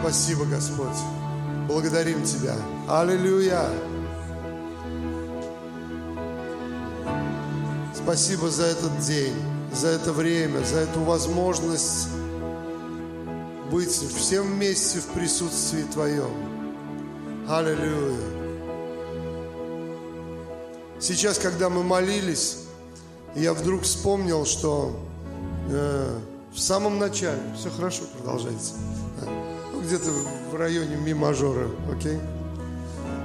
Спасибо, Господь. Благодарим Тебя. Аллилуйя. Спасибо за этот день, за это время, за эту возможность быть всем вместе в присутствии Твоем. Аллилуйя. Сейчас, когда мы молились, я вдруг вспомнил, что э, в самом начале, все хорошо, продолжается, где-то в районе ми мажора, окей?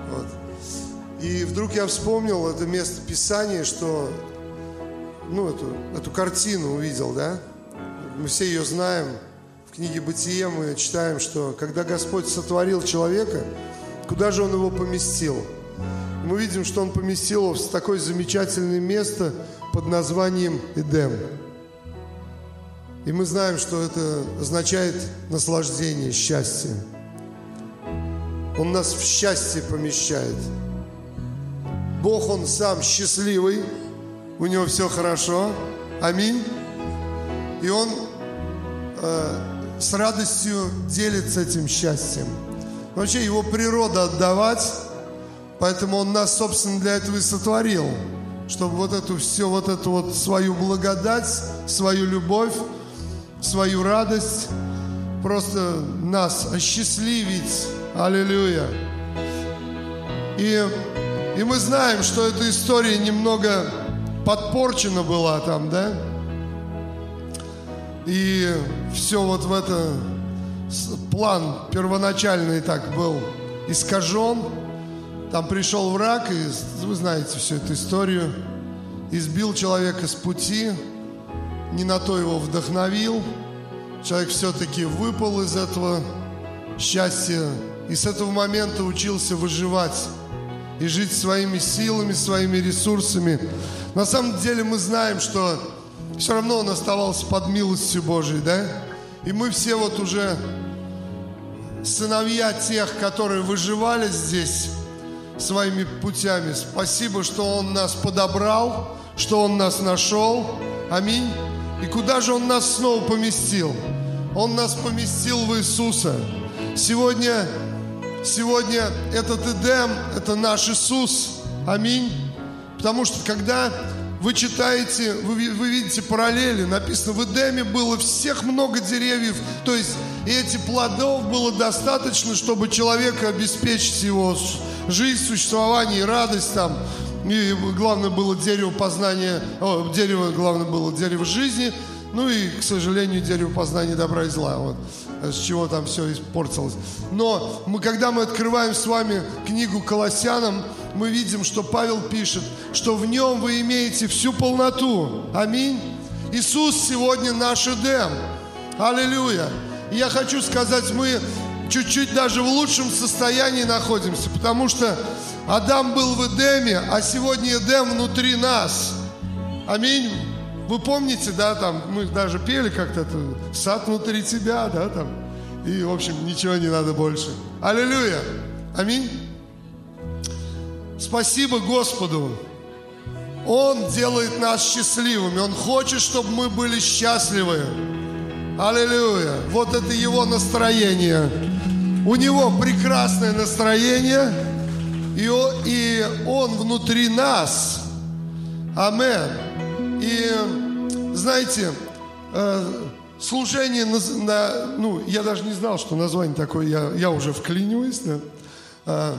Вот. И вдруг я вспомнил это место Писания, что, ну, эту, эту картину увидел, да? Мы все ее знаем. В книге Бытие мы читаем, что когда Господь сотворил человека, куда же Он его поместил? Мы видим, что Он поместил его в такое замечательное место под названием Эдем. И мы знаем, что это означает наслаждение, счастье. Он нас в счастье помещает. Бог, Он сам счастливый, у Него все хорошо. Аминь. И Он э, с радостью делится этим счастьем. Вообще Его природа отдавать, поэтому Он нас, собственно, для этого и сотворил. Чтобы вот эту все, вот эту вот свою благодать, свою любовь, свою радость, просто нас осчастливить. Аллилуйя. И, и мы знаем, что эта история немного подпорчена была там, да? И все вот в это, план первоначальный так был искажен. Там пришел враг, и вы знаете всю эту историю, избил человека с пути, не на то его вдохновил. Человек все-таки выпал из этого счастья и с этого момента учился выживать и жить своими силами, своими ресурсами. На самом деле мы знаем, что все равно он оставался под милостью Божией, да? И мы все вот уже сыновья тех, которые выживали здесь своими путями. Спасибо, что Он нас подобрал, что Он нас нашел. Аминь. И куда же Он нас снова поместил? Он нас поместил в Иисуса. Сегодня, сегодня этот Эдем, это наш Иисус. Аминь. Потому что когда вы читаете, вы, вы видите параллели, написано, в Эдеме было всех много деревьев, то есть эти плодов было достаточно, чтобы человека обеспечить его жизнь, существование и радость там. И главное было дерево познания, о, дерево, главное было дерево жизни, ну и, к сожалению, дерево познания добра и зла, вот, с чего там все испортилось. Но мы, когда мы открываем с вами книгу Колоссянам, мы видим, что Павел пишет, что в нем вы имеете всю полноту. Аминь. Иисус сегодня наш Эдем. Аллилуйя. И я хочу сказать, мы чуть-чуть даже в лучшем состоянии находимся, потому что Адам был в Эдеме, а сегодня Эдем внутри нас. Аминь. Вы помните, да, там, мы даже пели как-то сад внутри тебя, да, там. И, в общем, ничего не надо больше. Аллилуйя. Аминь. Спасибо Господу. Он делает нас счастливыми. Он хочет, чтобы мы были счастливы. Аллилуйя. Вот это его настроение. У него прекрасное настроение. И и он внутри нас. Амен. И знаете, э, служение на, на, ну, я даже не знал, что название такое, я, я уже вклиниваюсь. Да?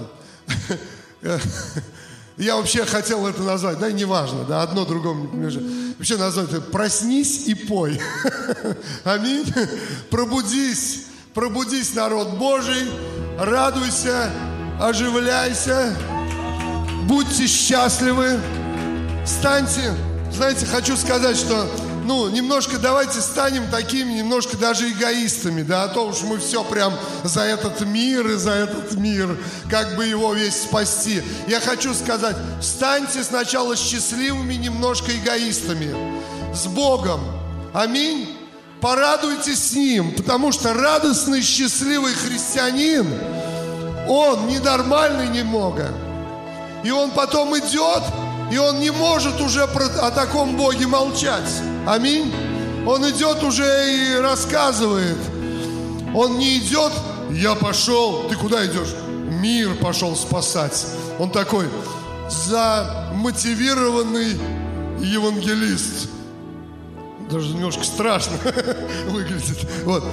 Я вообще хотел это назвать, да, неважно, да, одно другому. Вообще назвать это «Проснись и пой». Аминь. Пробудись, пробудись, народ Божий, радуйся, оживляйся, будьте счастливы, станьте. Знаете, хочу сказать, что ну, немножко давайте станем такими, немножко даже эгоистами, да, а то уж мы все прям за этот мир и за этот мир, как бы его весь спасти. Я хочу сказать, станьте сначала счастливыми, немножко эгоистами, с Богом. Аминь. Порадуйтесь с Ним, потому что радостный, счастливый христианин, он ненормальный немного. И он потом идет, и он не может уже о таком Боге молчать. Аминь. Он идет уже и рассказывает. Он не идет я пошел, ты куда идешь? Мир пошел спасать. Он такой замотивированный евангелист. Даже немножко страшно выглядит. Вот.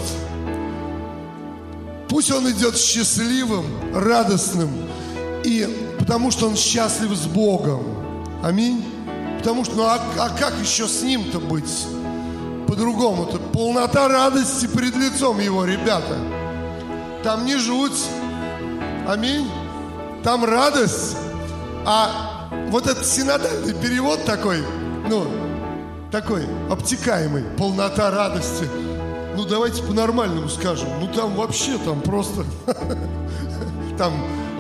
Пусть он идет счастливым, радостным, и потому что он счастлив с Богом. Аминь. Потому что, ну а, а как еще с ним-то быть? По-другому. Это полнота радости перед лицом его, ребята. Там не жуть. Аминь. Там радость. А вот этот синодальный перевод такой, ну, такой обтекаемый, полнота радости. Ну, давайте по-нормальному скажем. Ну, там вообще, там просто... Там,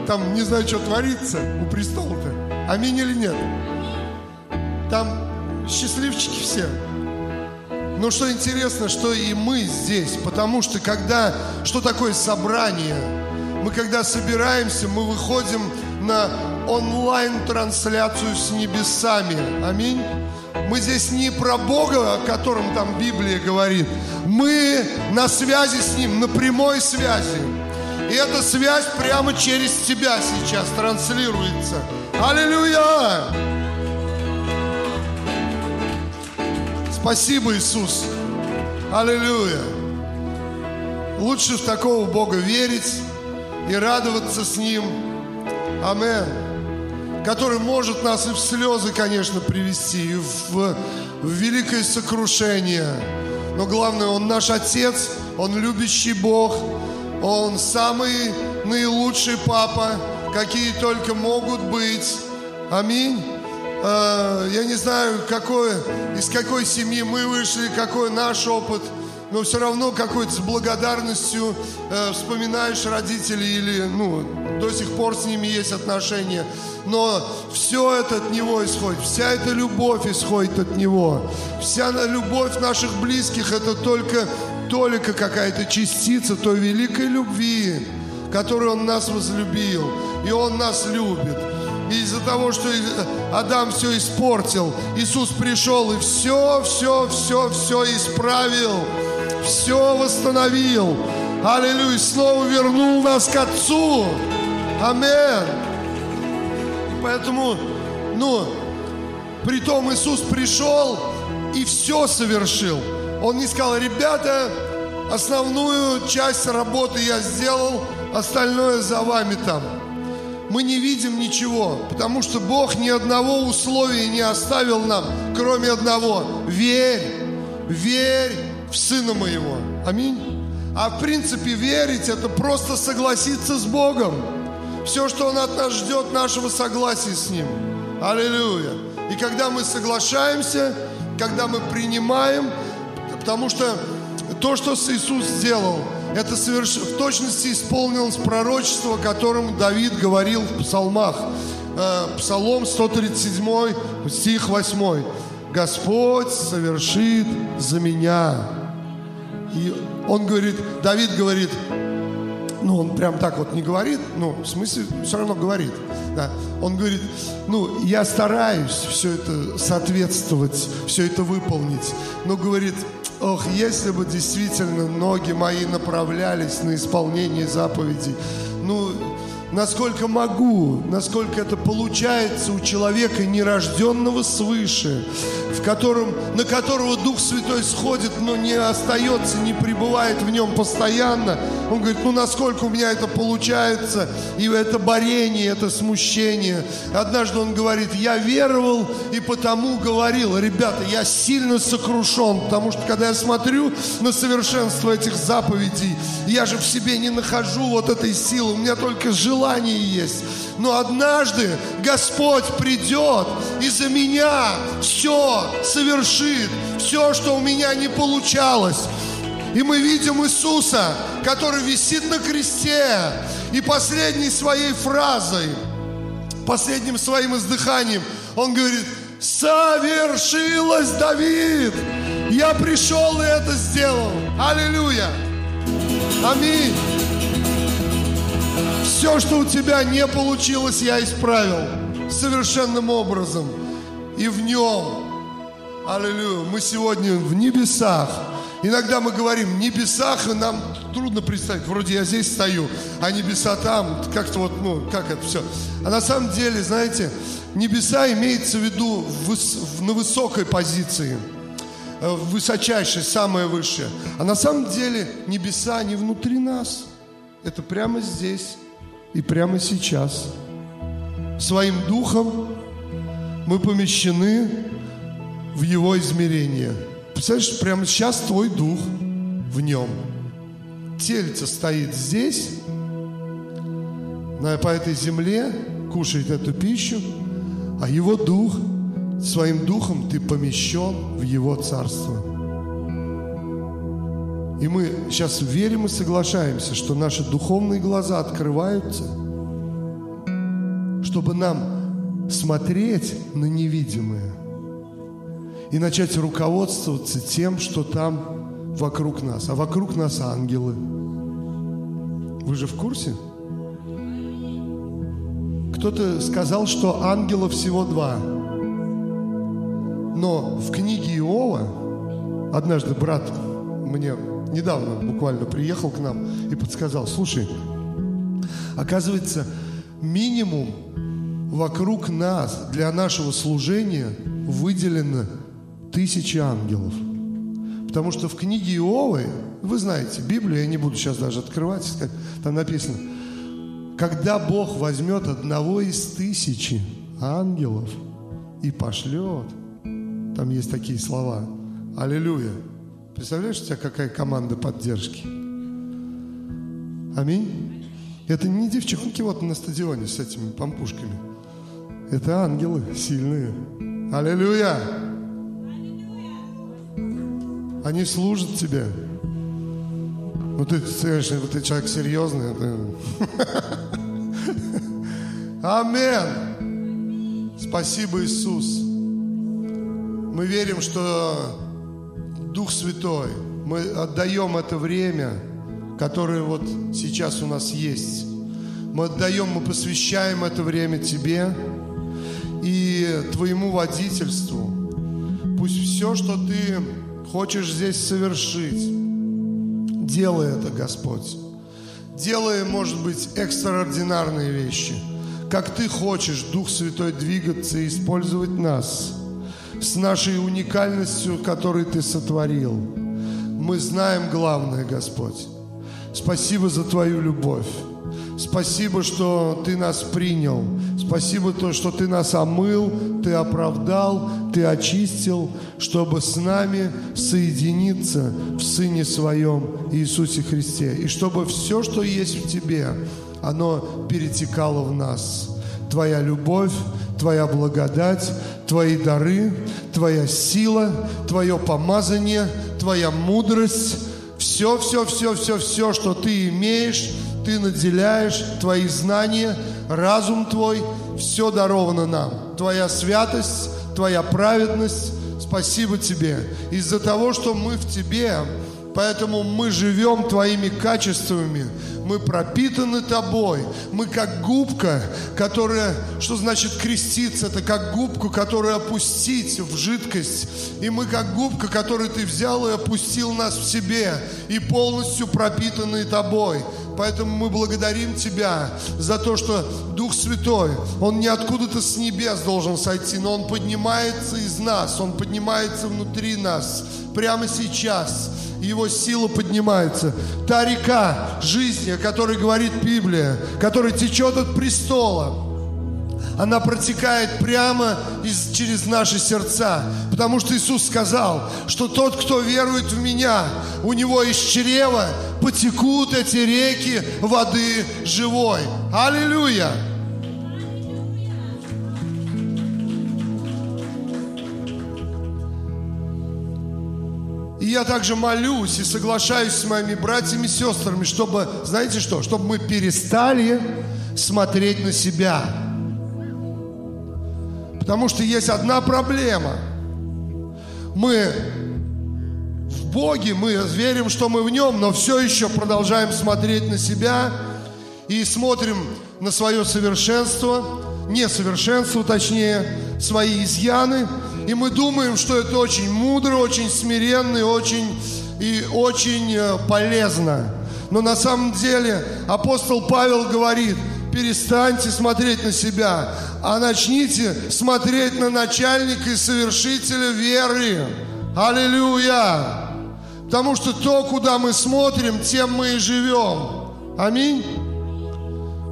там не знаю, что творится у престола-то. Аминь или нет? Там счастливчики все. Но что интересно, что и мы здесь, потому что когда, что такое собрание? Мы когда собираемся, мы выходим на онлайн-трансляцию с небесами. Аминь. Мы здесь не про Бога, о котором там Библия говорит. Мы на связи с Ним, на прямой связи. И эта связь прямо через тебя сейчас транслируется. Аллилуйя! Спасибо, Иисус. Аллилуйя. Лучше в такого Бога верить и радоваться с Ним. Аминь который может нас и в слезы, конечно, привести, и в, в великое сокрушение. Но главное, Он наш Отец, Он любящий Бог, Он самый наилучший Папа, какие только могут быть. Аминь. А, я не знаю, какой, из какой семьи мы вышли, какой наш опыт – но все равно какой-то с благодарностью э, вспоминаешь родителей или, ну, до сих пор с ними есть отношения. Но все это от Него исходит, вся эта любовь исходит от Него. Вся любовь наших близких – это только, только какая-то частица той великой любви, которую Он нас возлюбил, и Он нас любит. И из-за того, что Адам все испортил, Иисус пришел и все, все, все, все исправил все восстановил. Аллилуйя. Снова вернул нас к Отцу. Амин. Поэтому, ну, притом Иисус пришел и все совершил. Он не сказал, ребята, основную часть работы я сделал, остальное за вами там. Мы не видим ничего, потому что Бог ни одного условия не оставил нам, кроме одного. Верь, верь в Сына Моего. Аминь. А в принципе верить это просто согласиться с Богом. Все, что Он от нас ждет, нашего согласия с Ним. Аллилуйя. И когда мы соглашаемся, когда мы принимаем, потому что то, что Иисус сделал, это соверш... в точности исполнилось пророчество, о котором Давид говорил в псалмах. Э, Псалом 137, стих 8. Господь совершит за меня и он говорит, Давид говорит, ну, он прям так вот не говорит, ну, в смысле, все равно говорит. Да. Он говорит, ну, я стараюсь все это соответствовать, все это выполнить. Но говорит, ох, если бы действительно ноги мои направлялись на исполнение заповедей, ну, насколько могу, насколько это получается у человека, нерожденного свыше, в котором, на которого Дух Святой сходит, но не остается, не пребывает в нем постоянно. Он говорит, ну насколько у меня это получается, и это борение, это смущение. Однажды он говорит, я веровал и потому говорил, ребята, я сильно сокрушен, потому что когда я смотрю на совершенство этих заповедей, я же в себе не нахожу вот этой силы, у меня только желание желание есть. Но однажды Господь придет и за меня все совершит, все, что у меня не получалось. И мы видим Иисуса, который висит на кресте, и последней своей фразой, последним своим издыханием, он говорит, совершилось, Давид! Я пришел и это сделал. Аллилуйя! Аминь! Все, что у тебя не получилось, я исправил совершенным образом. И в нем, аллилуйя, мы сегодня в небесах. Иногда мы говорим небесах, и нам трудно представить. Вроде я здесь стою, а небеса там. Как-то вот, ну, как это все. А на самом деле, знаете, небеса имеется в виду в, на высокой позиции. Э, высочайшей, самое высшее. А на самом деле небеса не внутри нас. Это прямо здесь и прямо сейчас. Своим духом мы помещены в его измерение – Представляешь, прямо сейчас твой дух в нем. Тельце стоит здесь, по этой земле, кушает эту пищу, а его дух, своим духом ты помещен в его царство. И мы сейчас верим и соглашаемся, что наши духовные глаза открываются, чтобы нам смотреть на невидимое – и начать руководствоваться тем, что там вокруг нас. А вокруг нас ангелы. Вы же в курсе? Кто-то сказал, что ангелов всего два. Но в книге Иова однажды брат мне недавно буквально приехал к нам и подсказал, слушай, оказывается, минимум вокруг нас для нашего служения выделено тысячи ангелов. Потому что в книге Иовы, вы знаете, Библию я не буду сейчас даже открывать, там написано, когда Бог возьмет одного из тысячи ангелов и пошлет, там есть такие слова, аллилуйя. Представляешь, у тебя какая команда поддержки? Аминь. Это не девчонки вот на стадионе с этими помпушками. Это ангелы сильные. Аллилуйя. Они служат тебе. Ну ты, конечно, ты человек серьезный. Амин. Спасибо, Иисус. Мы верим, что Дух Святой, мы отдаем это время, которое вот сейчас у нас есть. Мы отдаем, мы посвящаем это время Тебе и Твоему водительству. Пусть все, что Ты хочешь здесь совершить, делай это, Господь. Делай, может быть, экстраординарные вещи. Как Ты хочешь, Дух Святой, двигаться и использовать нас с нашей уникальностью, которую Ты сотворил. Мы знаем главное, Господь. Спасибо за Твою любовь. Спасибо, что Ты нас принял. Спасибо, то, что Ты нас омыл, Ты оправдал, Ты очистил, чтобы с нами соединиться в Сыне Своем Иисусе Христе. И чтобы все, что есть в Тебе, оно перетекало в нас. Твоя любовь, Твоя благодать, Твои дары, Твоя сила, Твое помазание, Твоя мудрость, все, все, все, все, все, что Ты имеешь, ты наделяешь, Твои знания, разум Твой, все даровано нам. Твоя святость, Твоя праведность, спасибо Тебе. Из-за того, что мы в Тебе, поэтому мы живем Твоими качествами, мы пропитаны Тобой, мы как губка, которая, что значит креститься, это как губку, которую опустить в жидкость, и мы как губка, которую Ты взял и опустил нас в себе, и полностью пропитаны Тобой. Поэтому мы благодарим Тебя за то, что Дух Святой, Он не откуда-то с небес должен сойти, но Он поднимается из нас, Он поднимается внутри нас прямо сейчас. Его сила поднимается. Та река жизни, о которой говорит Библия, которая течет от престола, она протекает прямо из, через наши сердца. Потому что Иисус сказал, что тот, кто верует в Меня, у него из чрева потекут эти реки воды живой. Аллилуйя! Я также молюсь и соглашаюсь с моими братьями и сестрами, чтобы, знаете что, чтобы мы перестали смотреть на себя. Потому что есть одна проблема. Мы в Боге, мы верим, что мы в Нем, но все еще продолжаем смотреть на себя и смотрим на свое совершенство, несовершенство, точнее, свои изъяны. И мы думаем, что это очень мудро, очень смиренно и очень и очень э, полезно. Но на самом деле апостол Павел говорит, перестаньте смотреть на себя, а начните смотреть на начальника и совершителя веры. Аллилуйя! Потому что то, куда мы смотрим, тем мы и живем. Аминь.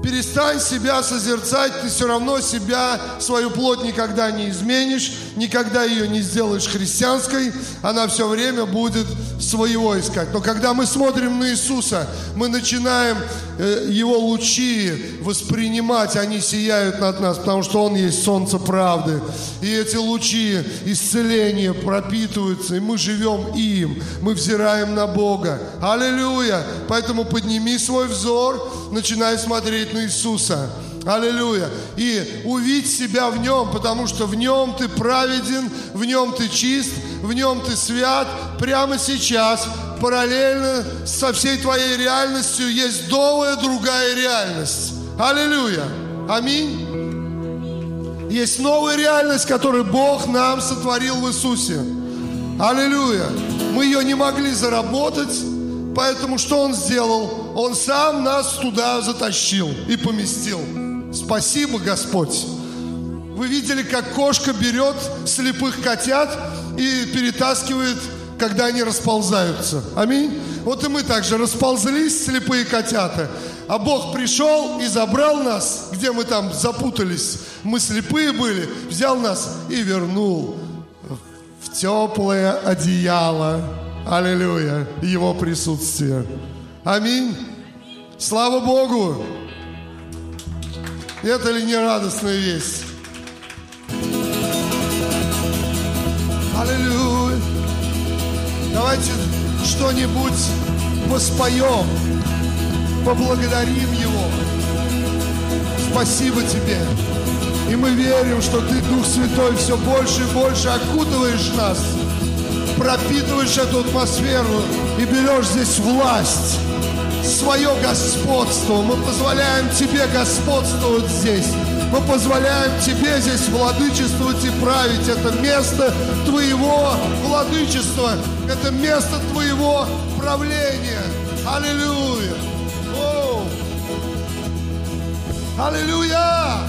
Перестань себя созерцать, ты все равно себя, свою плоть никогда не изменишь, никогда ее не сделаешь христианской, она все время будет своего искать. Но когда мы смотрим на Иисуса, мы начинаем э, Его лучи воспринимать, они сияют над нас, потому что Он есть солнце правды. И эти лучи исцеления пропитываются, и мы живем им, мы взираем на Бога. Аллилуйя! Поэтому подними свой взор, начинай смотреть на Иисуса. Аллилуйя. И увидь себя в нем, потому что в нем ты праведен, в нем ты чист, в нем ты свят. Прямо сейчас, параллельно со всей твоей реальностью, есть новая другая реальность. Аллилуйя. Аминь. Есть новая реальность, которую Бог нам сотворил в Иисусе. Аллилуйя. Мы ее не могли заработать, поэтому что Он сделал? Он сам нас туда затащил и поместил. Спасибо, Господь. Вы видели, как кошка берет слепых котят и перетаскивает, когда они расползаются. Аминь. Вот и мы также расползлись, слепые котята. А Бог пришел и забрал нас, где мы там запутались. Мы слепые были, взял нас и вернул в теплое одеяло. Аллилуйя. Его присутствие. Аминь. Слава Богу. Это ли не радостная весть? Аллилуйя. Давайте что-нибудь воспоем, поблагодарим Его. Спасибо Тебе. И мы верим, что Ты, Дух Святой, все больше и больше окутываешь нас, пропитываешь эту атмосферу и берешь здесь власть свое господство. Мы позволяем Тебе господствовать здесь. Мы позволяем Тебе здесь владычествовать и править. Это место Твоего владычества. Это место Твоего правления. Аллилуйя. О! Аллилуйя.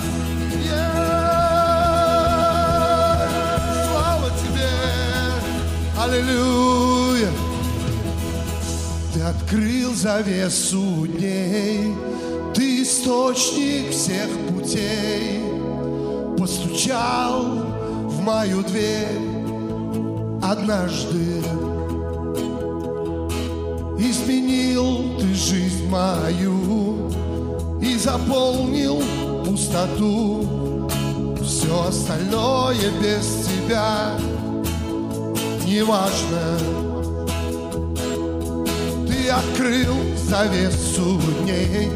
Аллилуйя. Ты открыл завесу дней, Ты источник всех путей. Постучал в мою дверь однажды. Изменил ты жизнь мою И заполнил пустоту. Все остальное без тебя неважно. Открыл завесу дней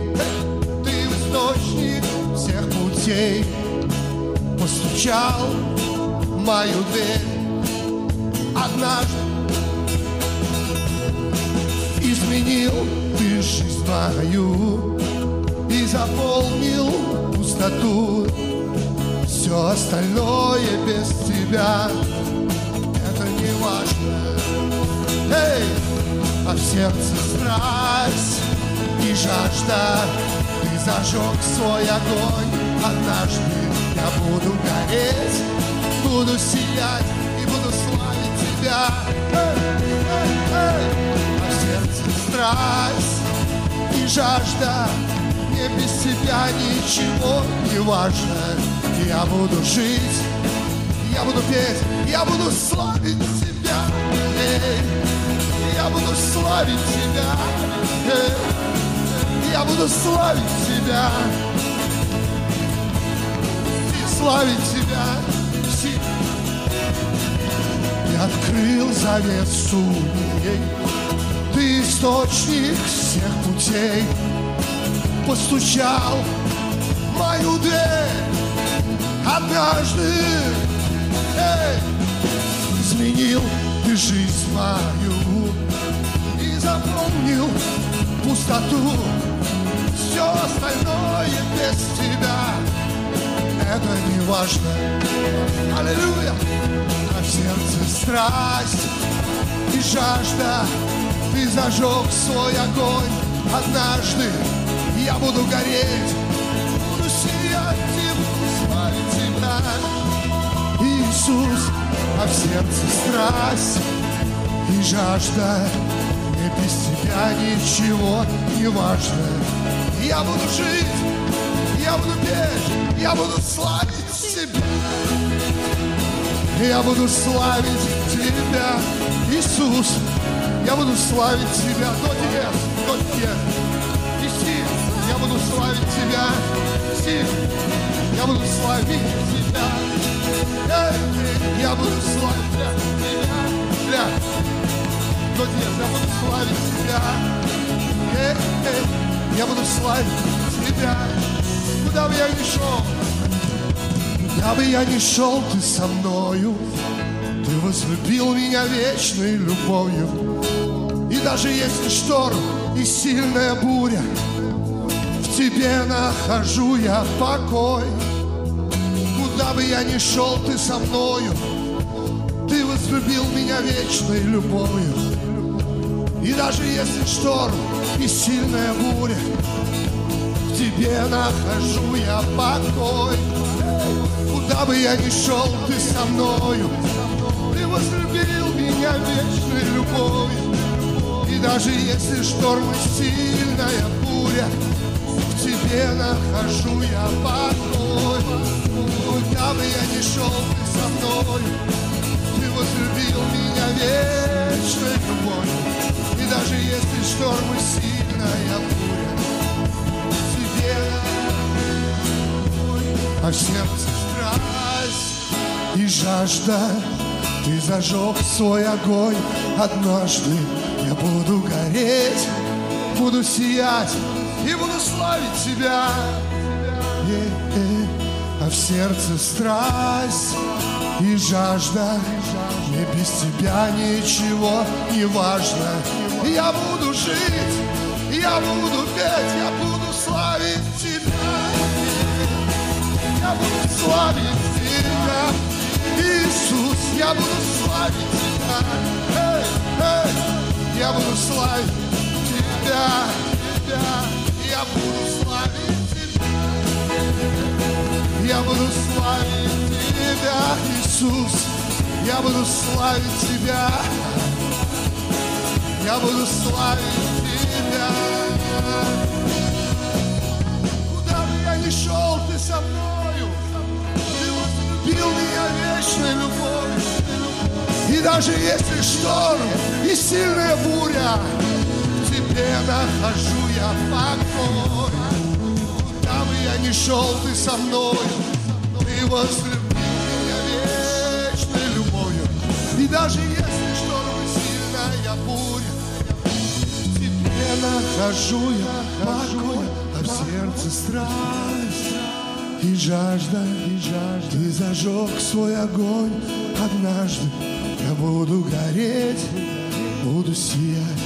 Ты источник всех путей. Постучал в мою дверь Однажды Изменил ты жизнь мою И заполнил пустоту. Все остальное без тебя Важно Эй! а в сердце страсть и жажда. Ты зажег свой огонь, однажды я буду гореть, буду сиять и буду славить тебя. А в сердце страсть и жажда, мне без тебя ничего не важно. Я буду жить, я буду петь, я буду славить. Эй я буду славить Тебя. Я буду славить Тебя. И славить Тебя. Я открыл завесу дней. Ты источник всех путей. Постучал мою дверь однажды. Эй, изменил ты жизнь мою заполнил пустоту. Все остальное без тебя, это не важно. Аллилуйя! А в сердце страсть и жажда, ты зажег свой огонь Однажды я буду гореть Буду сиять и буду славить тебя Иисус, в сердце страсть и жажда Мне без тебя ничего не важно Я буду жить, я буду петь, я буду славить тебя я буду славить Тебя, Иисус. Я буду славить Тебя до Тебя, до Тебя. Иси, я буду славить Тебя. Иси, я буду славить Тебя. Я буду славить Тебя. До Тебя, я буду славить Тебя. Эй, эй, я буду славить Тебя. Куда бы я ни шел, Куда бы я ни шел, ты со мною Ты возлюбил меня вечной любовью И даже если шторм и сильная буря В тебе нахожу я покой Куда бы я ни шел, ты со мною. Ты возлюбил меня вечной любовью. И даже если шторм и сильная буря В тебе нахожу я покой. Куда бы я ни шел, ты со мною. Ты возлюбил меня вечной любовью. И даже если шторм и сильная буря В тебе нахожу я покой Куда бы я ни шел, ты со мною Ты возлюбил меня вечной любовью И даже если шторм и сильная буря тебе а в сердце страсть и жажда. Ты зажег свой огонь однажды. Я буду гореть, буду сиять и буду славить тебя. Е-е. А в сердце страсть и жажда. Мне без тебя ничего не важно. Я буду жить, я буду петь, я буду славить тебя. Я буду славить Тебя, Иисус, я буду славить Тебя. Эй, эй, я буду славить Тебя, Тебя, я буду славить Тебя. Я буду славить Тебя, Иисус, я буду славить Тебя. Я буду славить Тебя. Куда бы я ни шел, Ты со мною. Ты возлюбил меня вечной любовью. И даже если шторм и сильная буря, Тебе нахожу я покой. Ни шел, Ты со мною. Ты возлюбил меня вечной любовью. И даже если шторм и сильная буря, Тебе нахожу я покой, а в сердце страсть и жажда, и жажда. Ты зажег свой огонь однажды. Я буду гореть, буду сиять,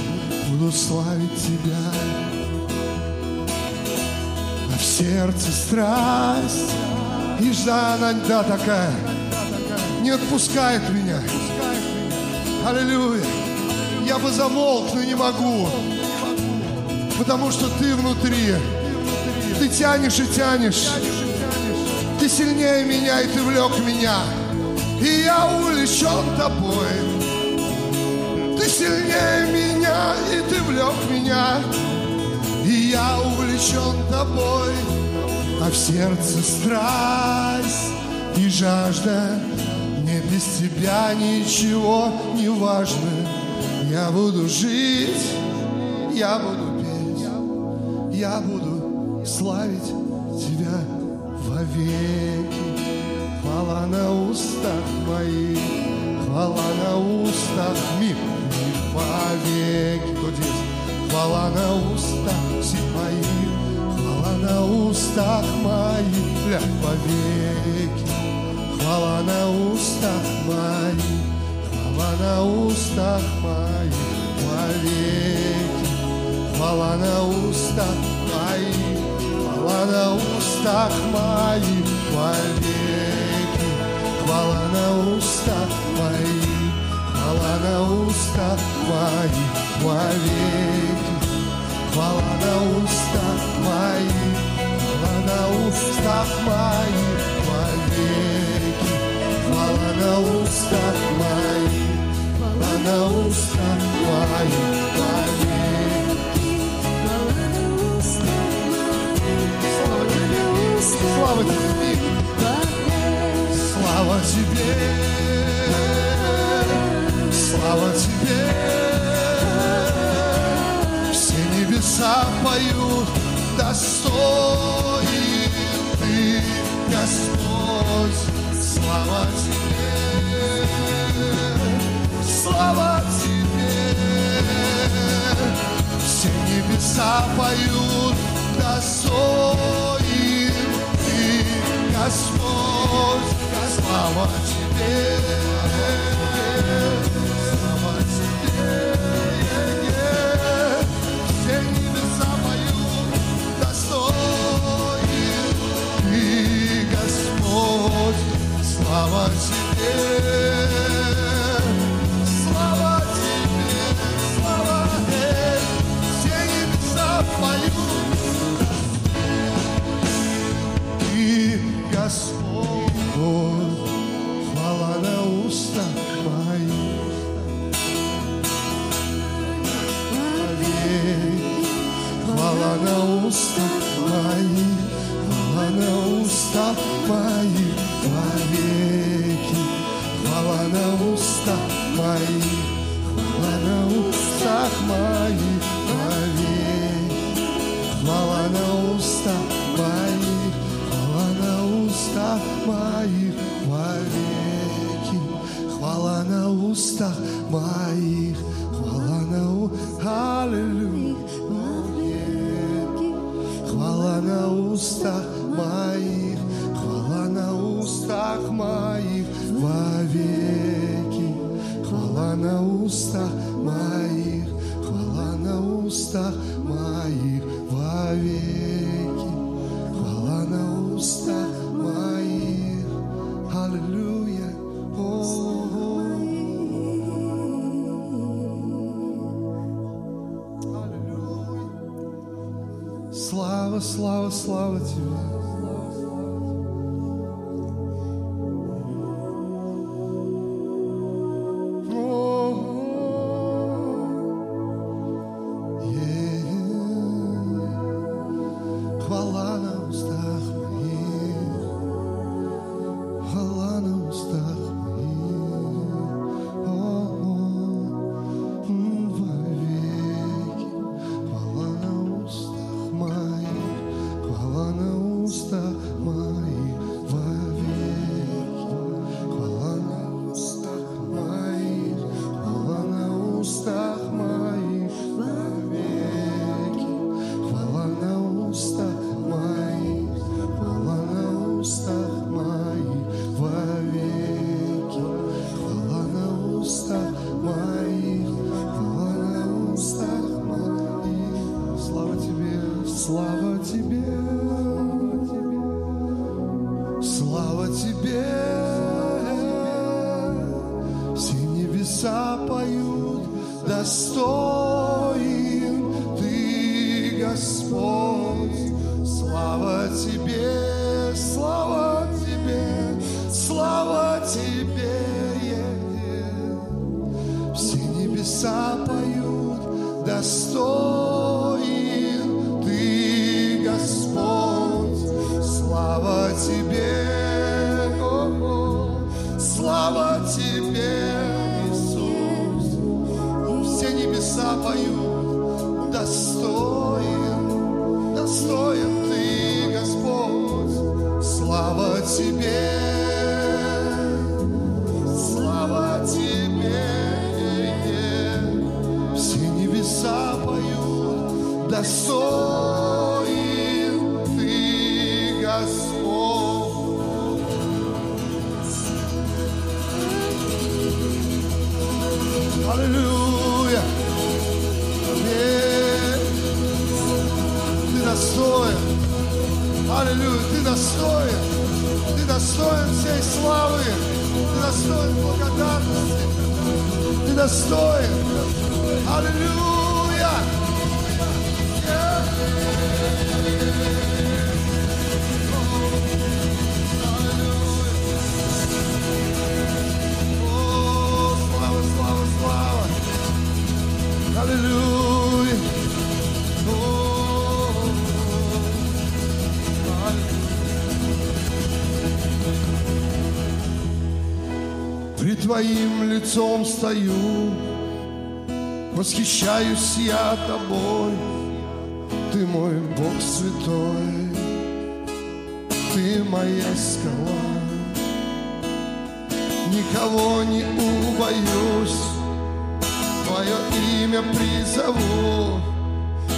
буду славить Тебя. Сердце страсть да, такая не отпускает меня. Аллилуйя. Я бы замолк, но не могу. Потому что ты внутри. Ты тянешь и тянешь. Ты сильнее меня, и ты влек меня. И я увлечен тобой. Ты сильнее меня, и ты влек меня. Я увлечен тобой. А в сердце страсть и жажда. Мне без тебя ничего не важно. Я буду жить, я буду петь, я буду славить тебя вовеки. Хвала на устах моих, хвала на устах мир вовеки. Кто здесь? хвала на устах моих, хвала на устах моих, для повеки. Хвала на устах моих, хвала на устах моих, вовеки. Хвала на устах моих, хвала на устах моих, вовеки. Хвала на устах моих, хвала на устах моих, вовеки. Хвала на устах моих, хвала на устах моих вовеки. Хвала на устах моих, хвала на устах моих вовеки. Хвала на устах моих, слава тебе, слава тебе, слава тебе. Слава тебе. сердца поют, достоин ты, Господь, слава тебе, слава тебе. Все небеса поют, достоин ты, Господь, слава тебе. слава тебе. Слава тебе, слава тебе, все небеса поют. И Господь, хвала на уста моих. Поверь, хвала на устах достоин. Ты достоин всей славы. Ты достоин благодарности. Ты достоин. Аллилуйя. О, слава, слава, слава. Аллилуйя. Пред Твоим лицом стою, Восхищаюсь я Тобой, Ты мой Бог святой, Ты моя скала. Никого не убоюсь, Твое имя призову,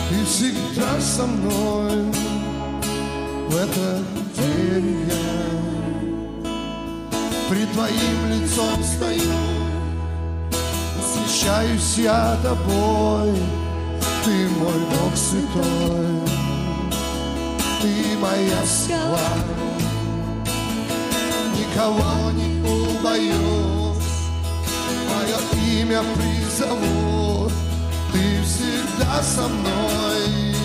Ты всегда со мной, В это верю я. Пред Твоим лицом стою, Восхищаюсь я Тобой, Ты мой Бог святой, Ты моя скала. Никого не убоюсь, Твое имя призову, Ты всегда со мной,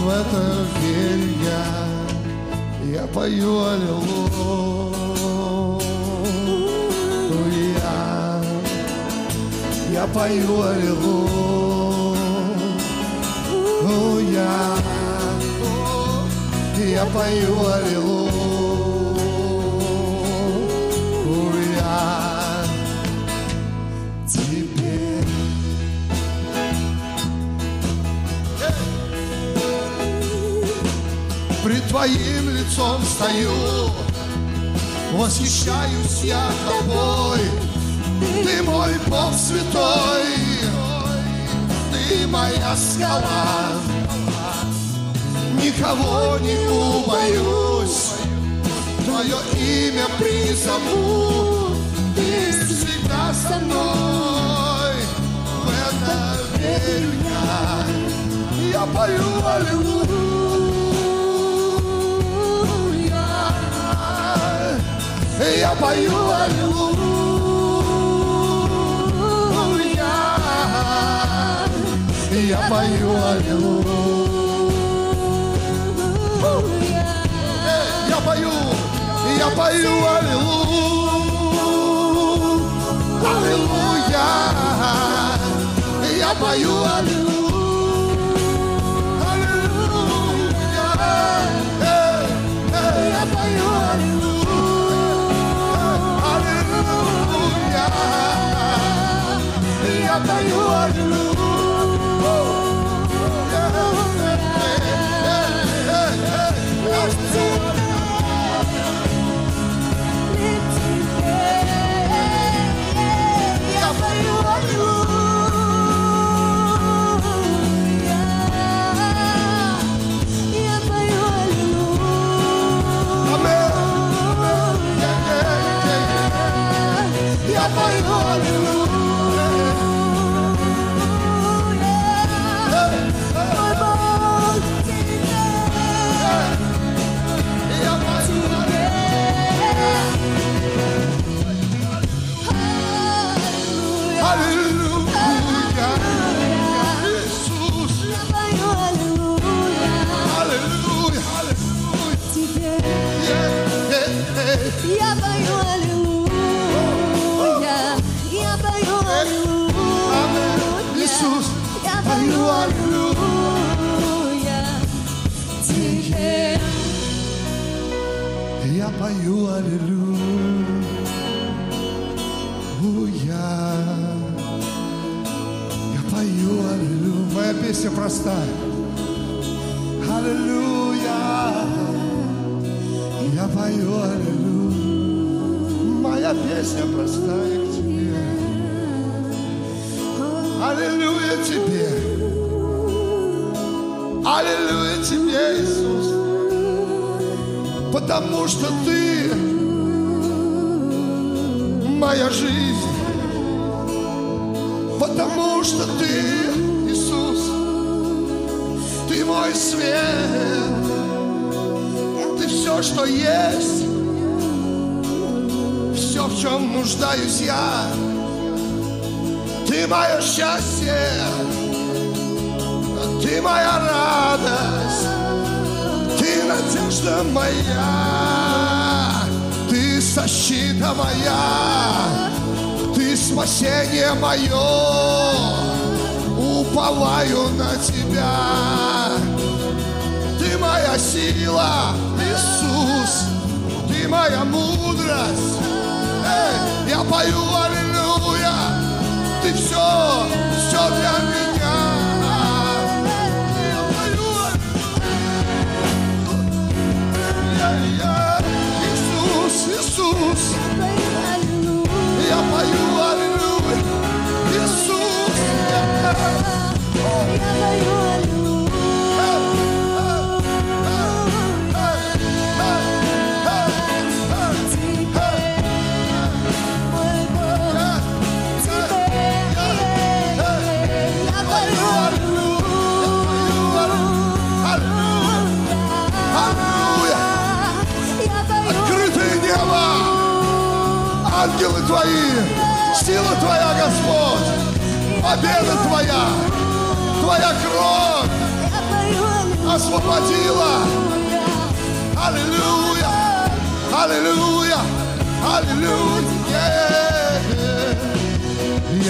В это верю я, Я пою аллилуйя. Я пою аллилуйя. Я. Пою аллилуйя. Пред Твоим лицом стою, Восхищаюсь я Тобой, Ты мой Бог святой, Ты моя скала. Никого не убоюсь, Твое имя призову, Ты всегда со мной, в это верю я. Я пою аллилуйя. Я пою аллилуйя. Я пою аллилуйя. Я пою, я пою аллилуйя. Аллилуйя. Я пою аллилуйя. Аллилуйя.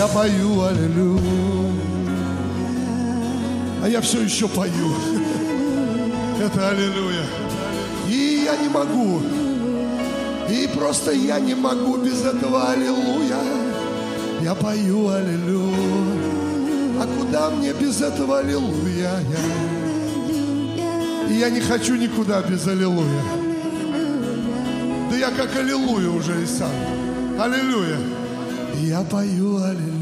я пою аллилуйю. А я все еще пою. Это аллилуйя. И я не могу. И просто я не могу без этого аллилуйя. Я пою аллилуйя. А куда мне без этого аллилуйя? И я не хочу никуда без аллилуйя. Да я как аллилуйя уже и сам. Аллилуйя. Я пою аллилуйя.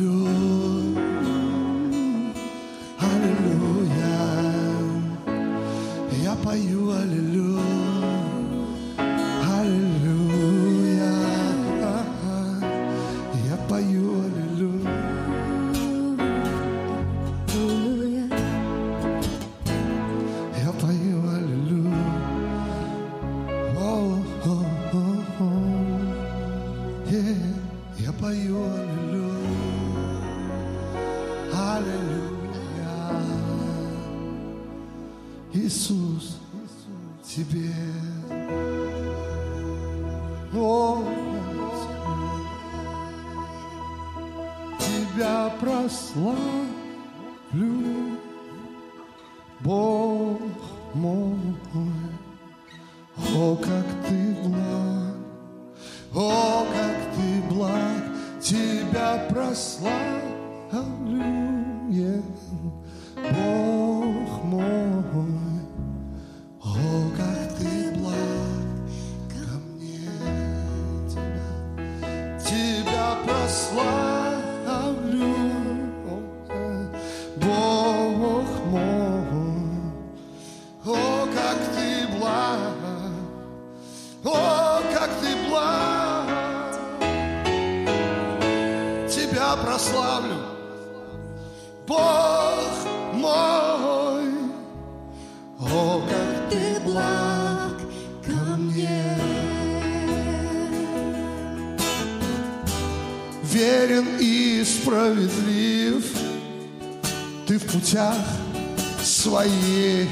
своей.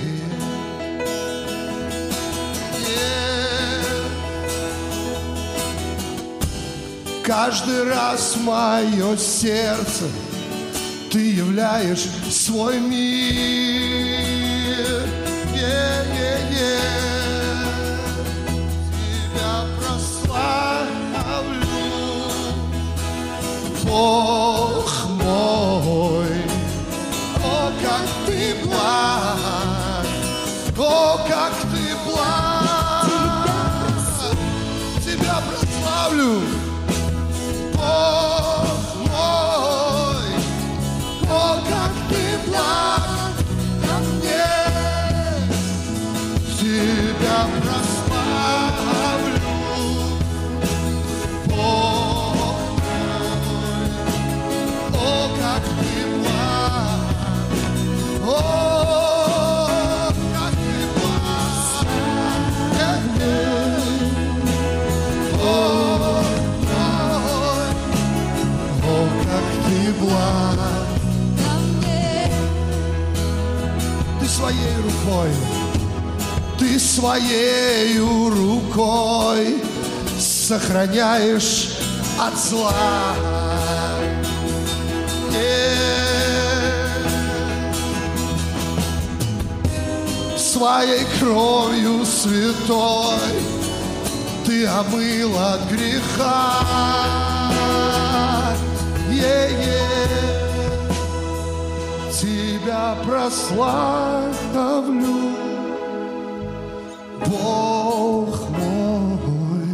Каждый раз мое сердце ты являешь свой мир. Yeah, yeah, yeah. Тебя прославлю. Бог. О, как ты благ! Тебя прославлю! Мой, ты своею рукой сохраняешь от зла. Своей кровью святой ты омыл от греха. Е-е. Тебя прославлю, Бог мой,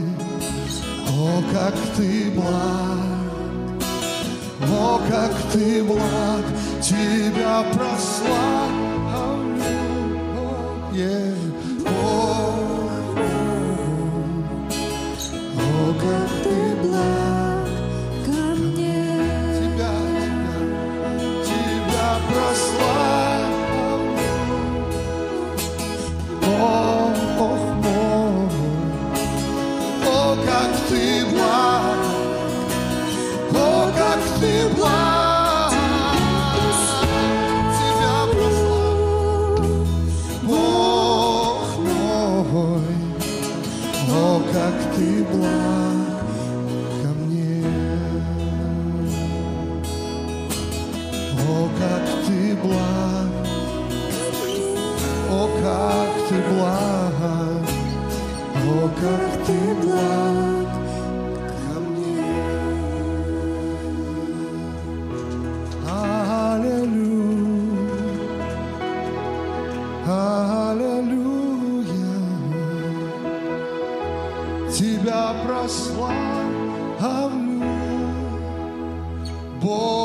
о, как ты благ, о, как ты благ, тебя прославлю, Тебя прославлю, Бог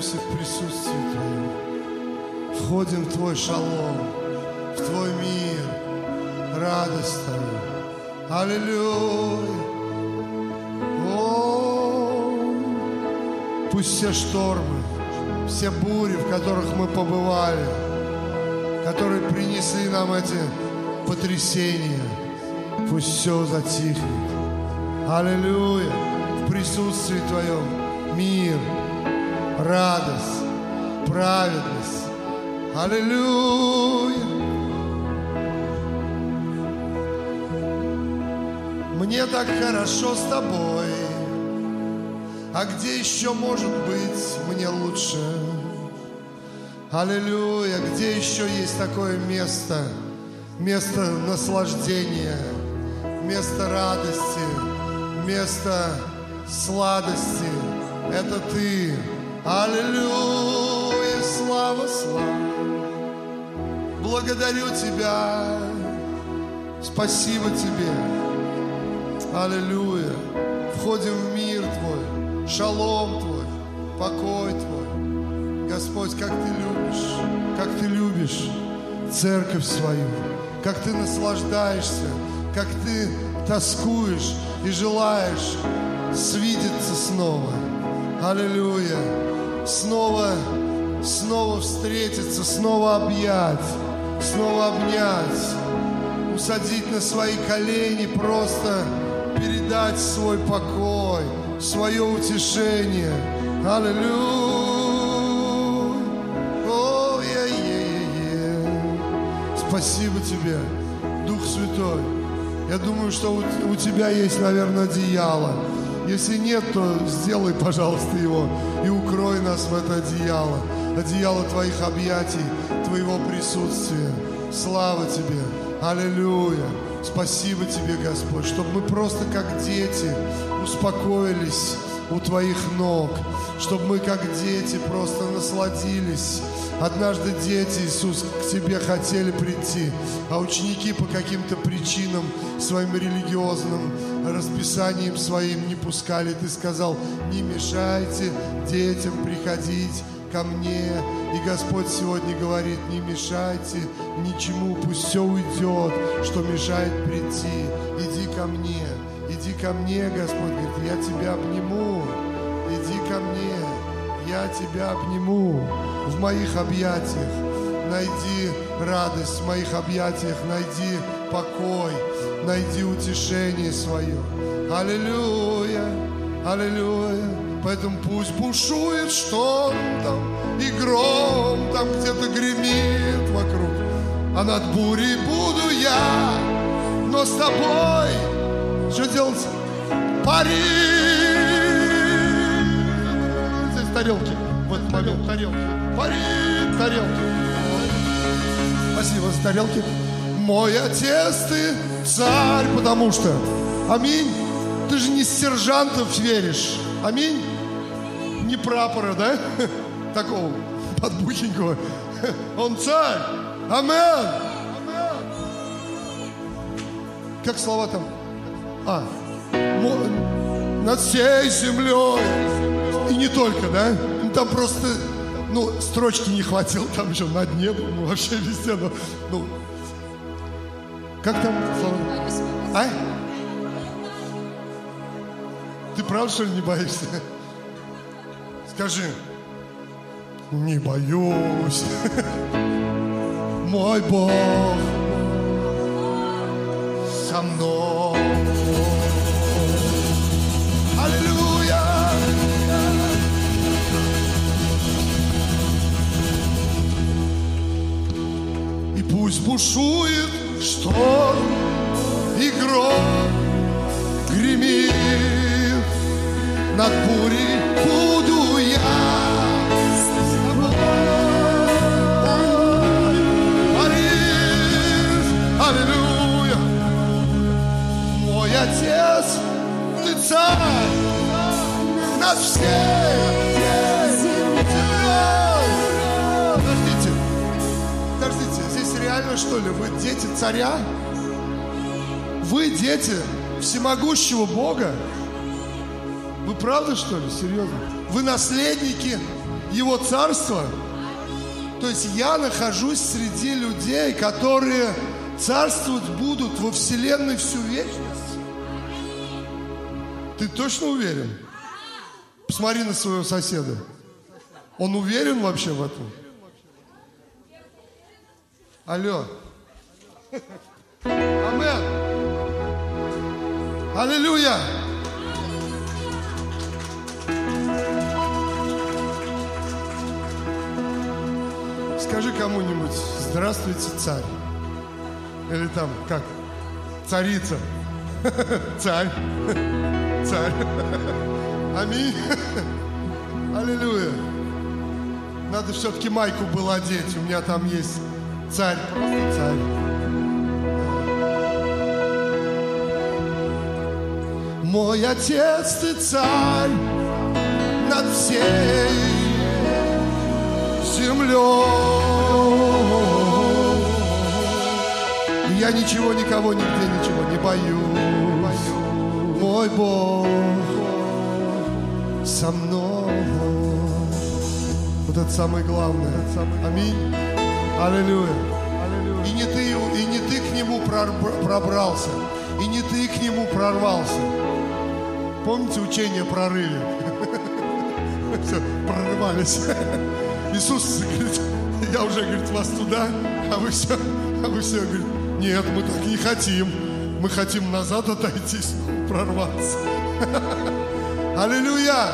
успокаиваемся в присутствии Твоем. Входим в Твой шалом, в Твой мир, радость Твою. Аллилуйя. О, пусть все штормы, все бури, в которых мы побывали, которые принесли нам эти потрясения, пусть все затихнет. Аллилуйя. В присутствии Твоем мир, радость, праведность. Аллилуйя. Мне так хорошо с Тобой. А где еще может быть мне лучше? Аллилуйя, где еще есть такое место? Место наслаждения, место радости, место сладости. Это Ты. Аллилуйя, слава, слава. Благодарю Тебя. Спасибо Тебе. Аллилуйя. Входим в мир Твой, шалом Твой, покой Твой. Господь, как Ты любишь, как Ты любишь церковь свою, как Ты наслаждаешься, как Ты тоскуешь и желаешь свидеться снова. Аллилуйя. Снова, снова встретиться, снова объять, снова обнять, усадить на свои колени, просто передать свой покой, свое утешение. Аллилуйя. О, е-е-е-е. Спасибо тебе, Дух Святой. Я думаю, что у, у тебя есть, наверное, одеяло. Если нет, то сделай, пожалуйста, его и укрой нас в это одеяло. Одеяло твоих объятий, твоего присутствия. Слава тебе. Аллилуйя. Спасибо тебе, Господь, чтобы мы просто как дети успокоились у твоих ног, чтобы мы как дети просто насладились. Однажды дети, Иисус, к тебе хотели прийти, а ученики по каким-то причинам своим религиозным расписанием своим не пускали. Ты сказал, не мешайте детям приходить ко мне. И Господь сегодня говорит, не мешайте ничему, пусть все уйдет, что мешает прийти. Иди ко мне, иди ко мне, Господь говорит, я тебя обниму. Иди ко мне, я тебя обниму в моих объятиях. Найди радость в моих объятиях, найди покой, найди утешение свое. Аллилуйя, аллилуйя. Поэтому пусть бушует шторм там и гром там где-то гремит вокруг. А над бурей буду я, но с тобой что делать? Пари! Здесь тарелки. В этот момент тарелки. Пари, тарелки. Спасибо за тарелки. Мой отец ты царь, потому что. Аминь. Ты же не сержантов веришь. Аминь. Не прапора, да? Такого подбухенького. Он царь. Амен. Как слова там? А, над всей землей. И не только, да? Там просто, ну, строчки не хватило, там еще над небом, ну, вообще везде, ну, ну. Как там слова? А? Ты правда, что ли, не боишься? Скажи. Не боюсь. Мой Бог со мной. Аллилуйя! И пусть бушует шторм и гром гремит. Над бурей буду я аллилуйя, мой отец, ты царь над всей реально что ли? Вы дети царя? Вы дети всемогущего Бога? Вы правда, что ли? Серьезно? Вы наследники Его Царства? То есть я нахожусь среди людей, которые царствовать будут во Вселенной всю вечность? Ты точно уверен? Посмотри на своего соседа. Он уверен вообще в этом? Алло. Амен. Аллилуйя. Скажи кому-нибудь, здравствуйте, царь. Или там, как, царица. Царь. Царь. Аминь. Аллилуйя. Надо все-таки майку было одеть. У меня там есть царь, просто царь. Мой отец, ты царь над всей землей. Я ничего, никого, нигде ничего не боюсь. Мой Бог со мной. Вот это самое главное. Аминь. Аллилуйя. И не ты, и не ты к нему пробрался, и не ты к нему прорвался. Помните учение прорыве? Все, прорывались. Иисус говорит, я уже, говорит, вас туда, а вы все, а вы все, говорит, нет, мы так не хотим. Мы хотим назад отойти, прорваться. Аллилуйя!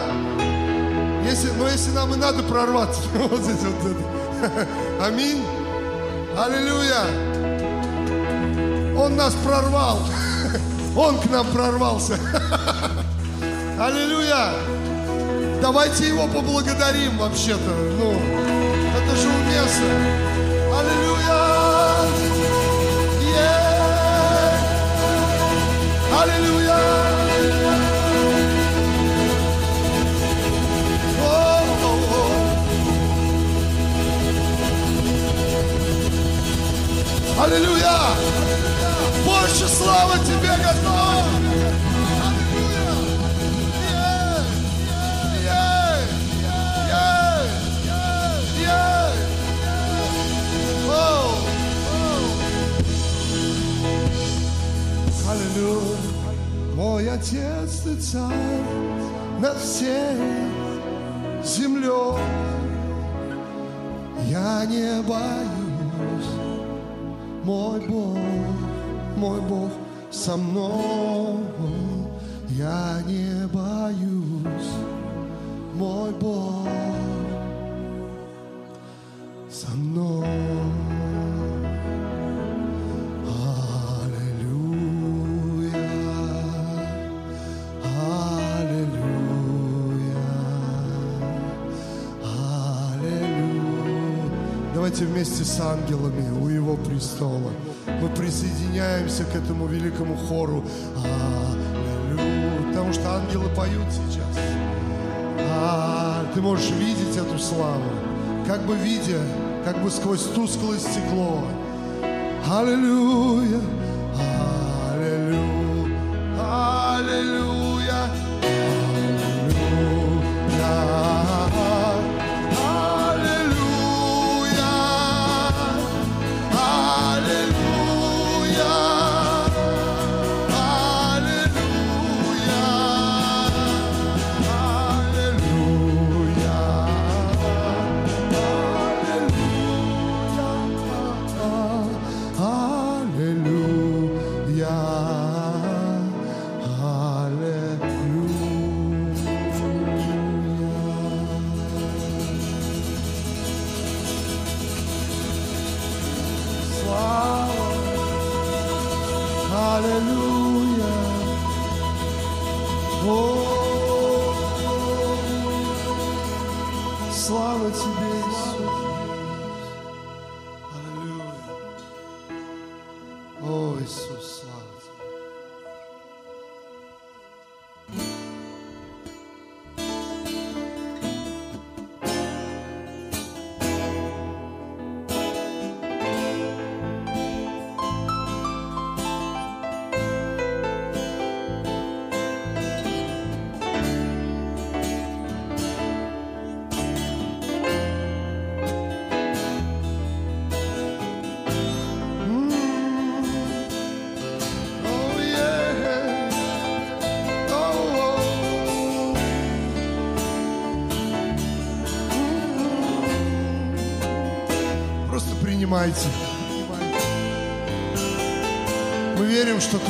Если, но если нам и надо прорваться, вот здесь вот это. Аминь. Аллилуйя. Он нас прорвал. Он к нам прорвался. Аллилуйя. Давайте его поблагодарим вообще-то. Ну, это же уместно. Аллилуйя. Е. Аллилуйя. Аллилуйя! Больше славы тебе готова! Аллилуйя, Аллилуйя! мой отец, ты царь над всей землей. Я не боюсь мой Бог, мой Бог со мной. Я не боюсь, мой Бог со мной. Аллилуйя, аллилуйя, аллилуйя. Давайте вместе с ангелами Его престола мы присоединяемся к этому великому хору. Аллилуйя. Потому что ангелы поют сейчас. А, ты можешь видеть эту славу, как бы видя, как бы сквозь тусклое стекло. Аллилуйя,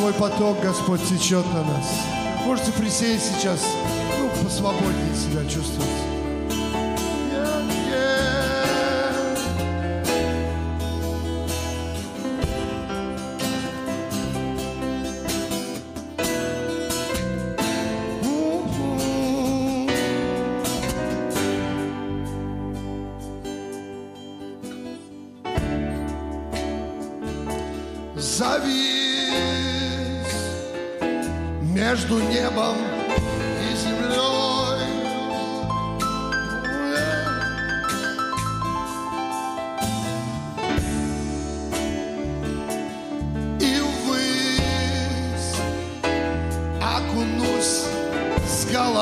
Твой поток, Господь, течет на нас. Можете присесть сейчас, ну, посвободнее себя чувствовать.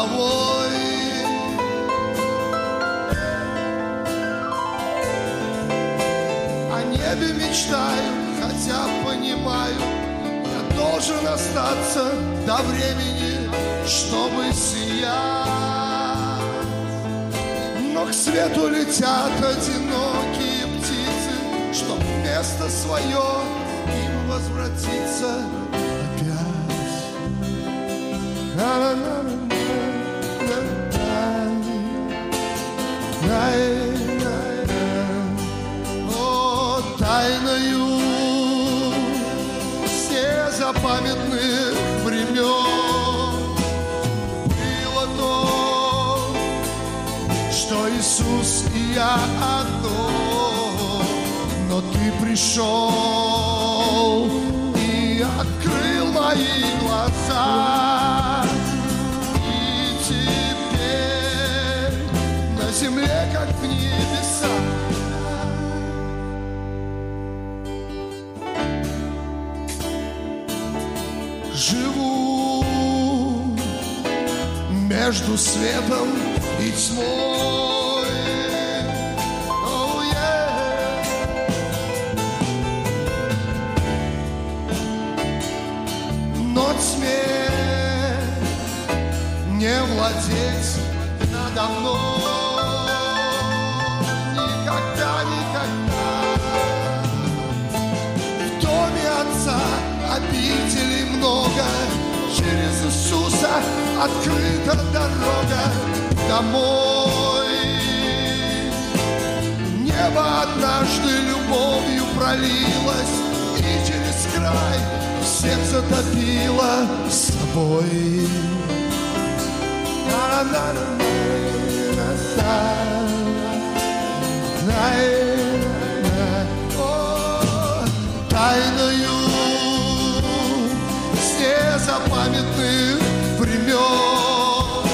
Головой. О небе мечтаю, хотя понимаю, я должен остаться до времени, чтобы сиять. Но к свету летят одинокие птицы, чтоб место свое им возвратиться опять. О, тайною все запамятных времен было то, что Иисус и я одно, но Ты пришел и открыл мои глаза. Земле, как в небесах, живу между светом и тьмой. Oh, yeah. Но тьме не владеть много, через Иисуса открыта дорога домой. Небо однажды любовью пролилось И через край всех затопило собой. Тайною незапамятных времен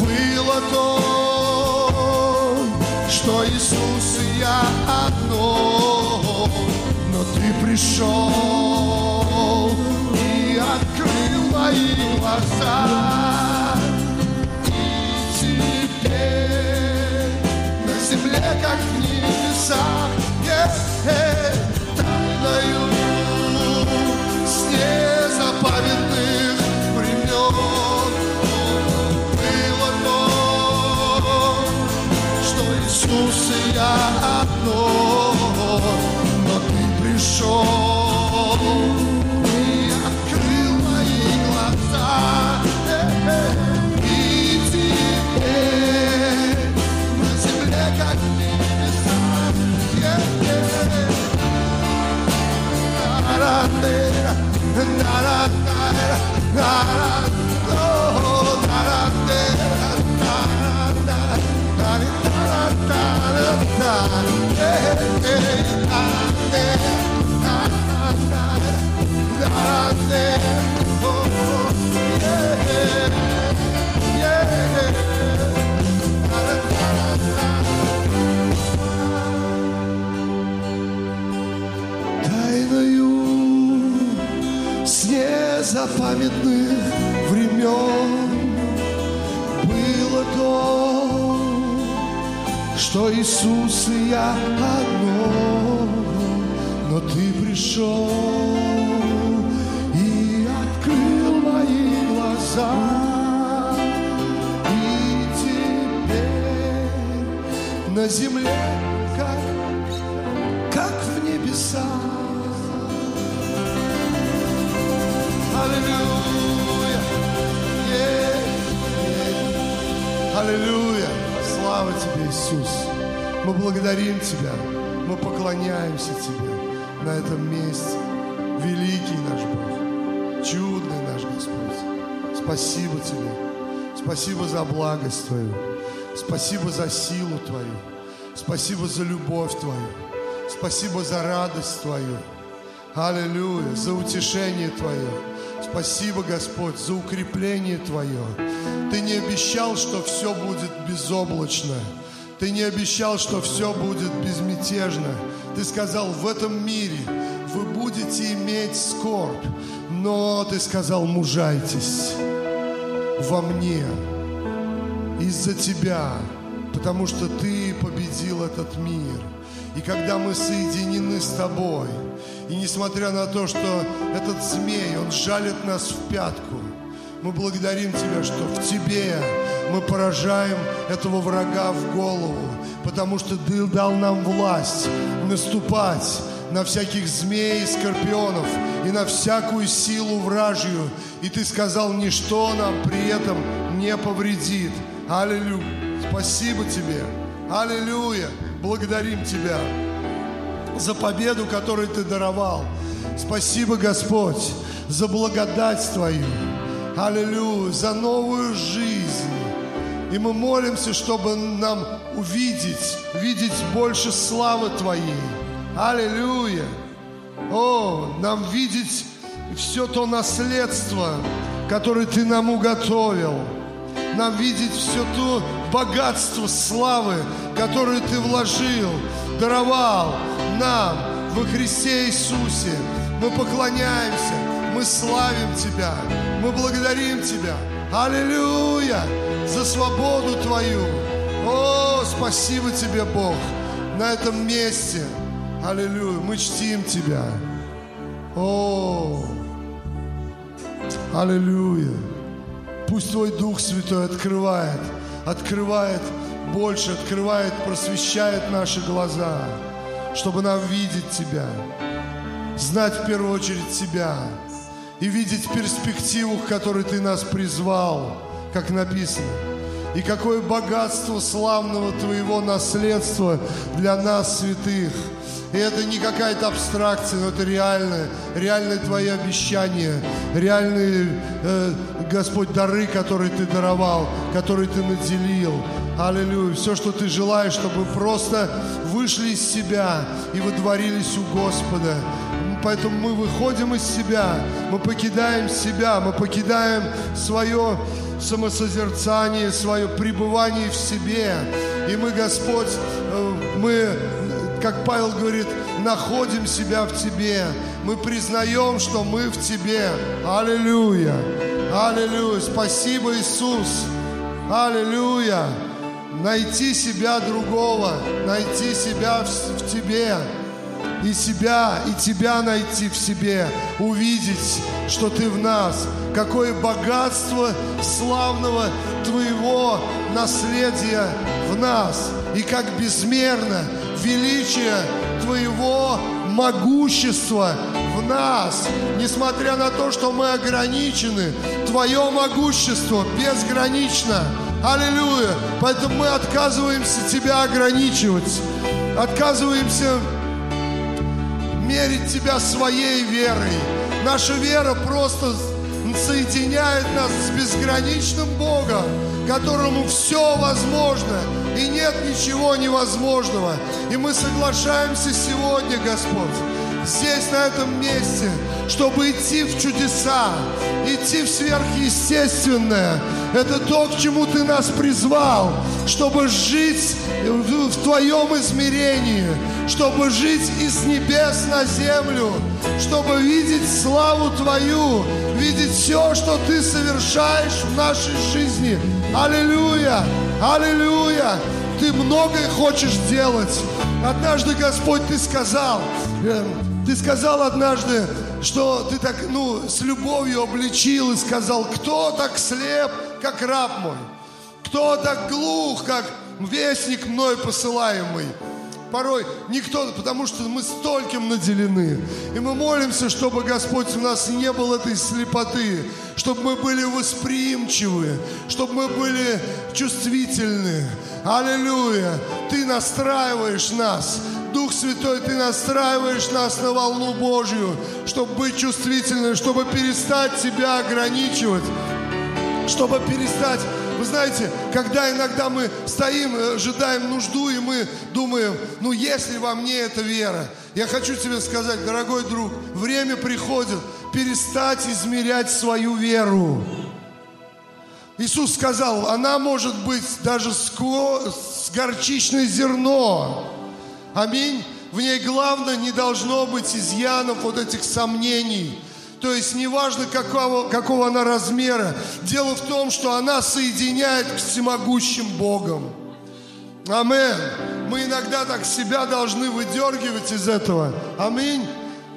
было то, что Иисус и я одно, но ты пришел и открыл мои глаза. И теперь на земле, как в небесах, yeah, тайною Иисус Твою. Спасибо за силу Твою. Спасибо за любовь Твою. Спасибо за радость Твою. Аллилуйя, за утешение Твое. Спасибо, Господь, за укрепление Твое. Ты не обещал, что все будет безоблачно. Ты не обещал, что все будет безмятежно. Ты сказал, в этом мире вы будете иметь скорбь. Но ты сказал, мужайтесь во мне из-за тебя, потому что ты победил этот мир. И когда мы соединены с тобой, и несмотря на то, что этот змей, он жалит нас в пятку, мы благодарим Тебя, что в Тебе мы поражаем этого врага в голову, потому что Ты дал нам власть наступать на всяких змей и скорпионов и на всякую силу вражью. И Ты сказал, ничто нам при этом не повредит. Аллилуйя. Спасибо Тебе. Аллилуйя. Благодарим Тебя за победу, которую Ты даровал. Спасибо, Господь, за благодать Твою. Аллилуйя, за новую жизнь. И мы молимся, чтобы нам увидеть, видеть больше славы Твоей. Аллилуйя. О, нам видеть все то наследство, которое Ты нам уготовил. Нам видеть все то богатство славы, которое Ты вложил, даровал нам во Христе Иисусе. Мы поклоняемся, мы славим Тебя, мы благодарим Тебя. Аллилуйя! За свободу Твою. О, спасибо Тебе, Бог, на этом месте. Аллилуйя! Мы чтим Тебя. О, аллилуйя! Пусть Твой Дух Святой открывает, открывает больше, открывает, просвещает наши глаза, чтобы нам видеть Тебя, знать в первую очередь Тебя и видеть перспективу, к которой Ты нас призвал, как написано. И какое богатство славного Твоего наследства для нас, святых. И это не какая-то абстракция, но это реальное, реальные Твои обещания, реальные, э, Господь, дары, которые Ты даровал, которые Ты наделил. Аллилуйя. Все, что Ты желаешь, чтобы просто вышли из себя и выдворились у Господа. Поэтому мы выходим из себя, мы покидаем себя, мы покидаем свое самосозерцание, свое пребывание в себе. И мы, Господь, э, мы, как Павел говорит, находим себя в Тебе. Мы признаем, что мы в Тебе. Аллилуйя! Аллилуйя! Спасибо, Иисус! Аллилуйя! Найти себя другого, найти себя в, в Тебе и себя, и Тебя найти в себе, увидеть, что Ты в нас. Какое богатство славного Твоего наследия в нас. И как безмерно величие Твоего могущества в нас. Несмотря на то, что мы ограничены, Твое могущество безгранично. Аллилуйя! Поэтому мы отказываемся Тебя ограничивать. Отказываемся мерить Тебя своей верой. Наша вера просто соединяет нас с безграничным Богом, которому все возможно, и нет ничего невозможного. И мы соглашаемся сегодня, Господь, здесь, на этом месте, чтобы идти в чудеса, идти в сверхъестественное. Это то, к чему Ты нас призвал, чтобы жить в Твоем измерении, чтобы жить из небес на землю, чтобы видеть славу Твою, видеть все, что Ты совершаешь в нашей жизни. Аллилуйя! Аллилуйя! Ты многое хочешь делать. Однажды, Господь, Ты сказал, эм, Ты сказал однажды, что Ты так, ну, с любовью обличил и сказал, кто так слеп, как раб мой? Кто так глух, как вестник мной посылаемый? Порой никто, потому что мы стольким наделены. И мы молимся, чтобы Господь у нас не было этой слепоты, чтобы мы были восприимчивы, чтобы мы были чувствительны. Аллилуйя! Ты настраиваешь нас. Дух Святой, Ты настраиваешь нас на волну Божью, чтобы быть чувствительными, чтобы перестать себя ограничивать, чтобы перестать вы знаете, когда иногда мы стоим, э, ожидаем нужду, и мы думаем, ну если во мне эта вера, я хочу тебе сказать, дорогой друг, время приходит перестать измерять свою веру. Иисус сказал, она может быть даже с горчичное зерно. Аминь. В ней главное не должно быть изъянов вот этих сомнений – то есть неважно, какого, какого она размера. Дело в том, что она соединяет к всемогущим Богом. Амин. Мы иногда так себя должны выдергивать из этого. Аминь.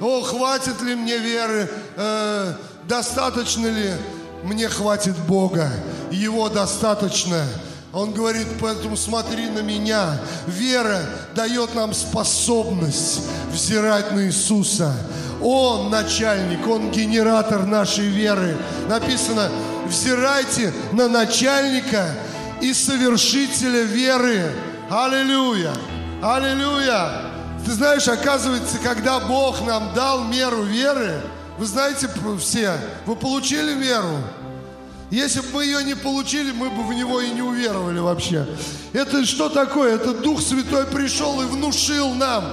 О, хватит ли мне веры? Э, достаточно ли? Мне хватит Бога. Его достаточно. Он говорит, поэтому смотри на меня. Вера дает нам способность взирать на Иисуса. Он начальник, Он генератор нашей веры. Написано, взирайте на начальника и совершителя веры. Аллилуйя! Аллилуйя! Ты знаешь, оказывается, когда Бог нам дал меру веры, вы знаете все, вы получили веру. Если бы мы ее не получили, мы бы в него и не уверовали вообще. Это что такое? Это Дух Святой пришел и внушил нам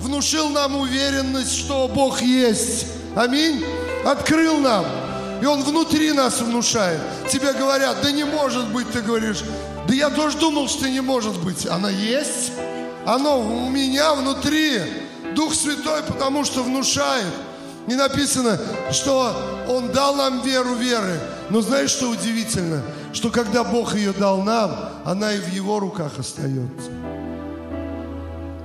внушил нам уверенность, что Бог есть. Аминь. Открыл нам. И Он внутри нас внушает. Тебе говорят, да не может быть, ты говоришь, да я тоже думал, что не может быть. Она есть. Оно у меня внутри. Дух Святой, потому что внушает. Не написано, что Он дал нам веру веры. Но знаешь, что удивительно? Что когда Бог ее дал нам, она и в Его руках остается.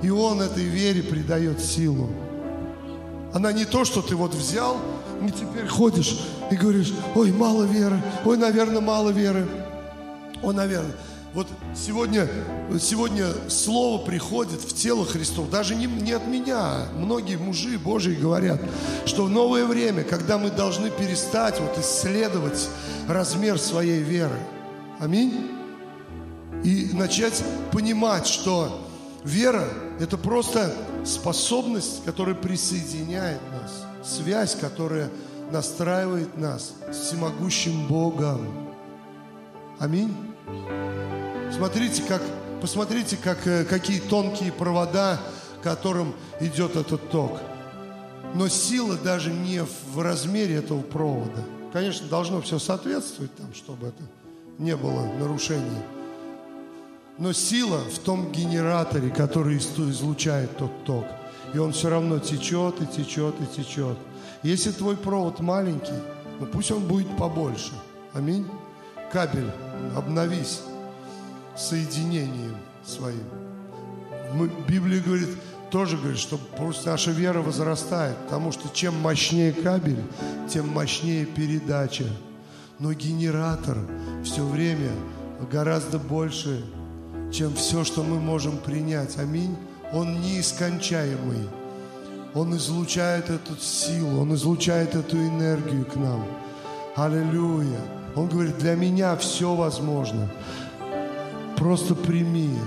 И Он этой вере придает силу. Она не то, что ты вот взял И теперь ходишь и говоришь, ой, мало веры, ой, наверное, мало веры. Ой, наверное. Вот сегодня, сегодня слово приходит в тело Христов, даже не, не от меня. Многие мужи Божьи говорят, что в новое время, когда мы должны перестать вот исследовать размер своей веры. Аминь. И начать понимать, что вера – это просто способность, которая присоединяет нас, связь, которая настраивает нас с всемогущим Богом. Аминь. Смотрите, как, посмотрите, как, э, какие тонкие провода, которым идет этот ток. Но сила даже не в размере этого провода. Конечно, должно все соответствовать там, чтобы это не было нарушений. Но сила в том генераторе, который излучает тот ток. И он все равно течет и течет и течет. Если твой провод маленький, ну пусть он будет побольше. Аминь. Кабель, обновись соединением своим. Библия говорит, тоже говорит, что просто наша вера возрастает, потому что чем мощнее кабель, тем мощнее передача. Но генератор все время гораздо больше, чем все, что мы можем принять. Аминь. Он неискончаемый. Он излучает эту силу, Он излучает эту энергию к нам. Аллилуйя. Он говорит, для меня все возможно. Просто прими,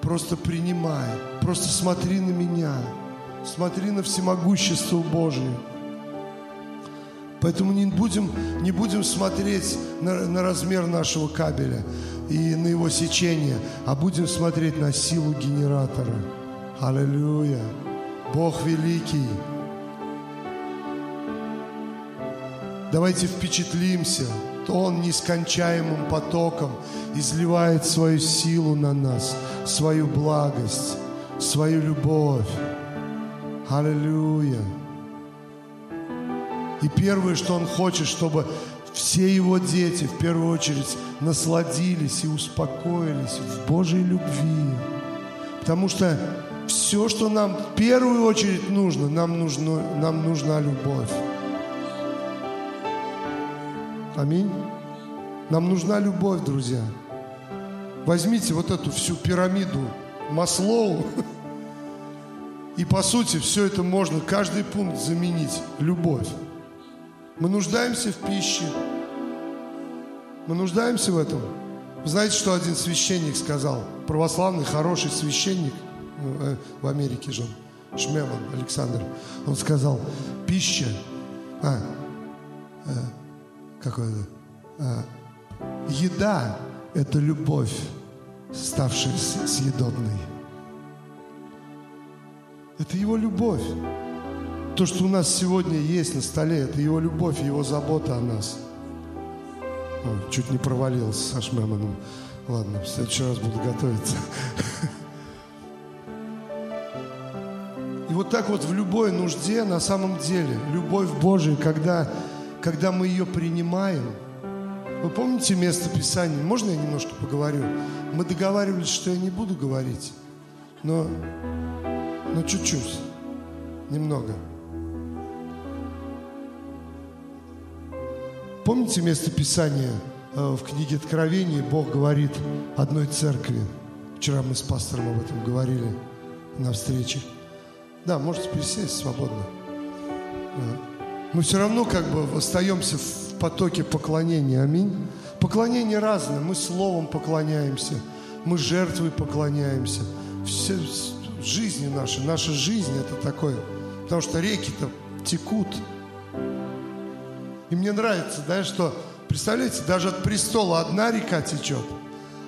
просто принимай, просто смотри на меня, смотри на всемогущество Божие. Поэтому не будем, не будем смотреть на, на размер нашего кабеля и на его сечение, а будем смотреть на силу генератора. Аллилуйя. Бог великий. Давайте впечатлимся то Он нескончаемым потоком изливает свою силу на нас, свою благость, свою любовь. Аллилуйя. И первое, что Он хочет, чтобы все Его дети в первую очередь насладились и успокоились в Божьей любви. Потому что все, что нам в первую очередь нужно, нам, нужно, нам нужна любовь. Аминь. Нам нужна любовь, друзья. Возьмите вот эту всю пирамиду Маслоу, и по сути все это можно, каждый пункт заменить. Любовь. Мы нуждаемся в пище. Мы нуждаемся в этом. Вы знаете, что один священник сказал? Православный, хороший священник э, в Америке же Шмелан Александр. Он сказал, пища, а, а какое-то. А, еда – это любовь, ставшая съедобной. Это Его любовь. То, что у нас сегодня есть на столе, это Его любовь, Его забота о нас. О, чуть не провалился с Ашмеманом. Ладно, в следующий раз буду готовиться. И вот так вот в любой нужде, на самом деле, любовь Божия, когда когда мы ее принимаем, вы помните место Писания? Можно я немножко поговорю? Мы договаривались, что я не буду говорить, но, но чуть-чуть, немного. Помните место Писания э, в книге Откровения? Бог говорит одной церкви. Вчера мы с пастором об этом говорили на встрече. Да, можете присесть свободно мы все равно как бы остаемся в потоке поклонения. Аминь. Поклонение разное. Мы словом поклоняемся, мы жертвой поклоняемся. Все жизни наши, наша жизнь это такое. Потому что реки-то текут. И мне нравится, да, что, представляете, даже от престола одна река течет,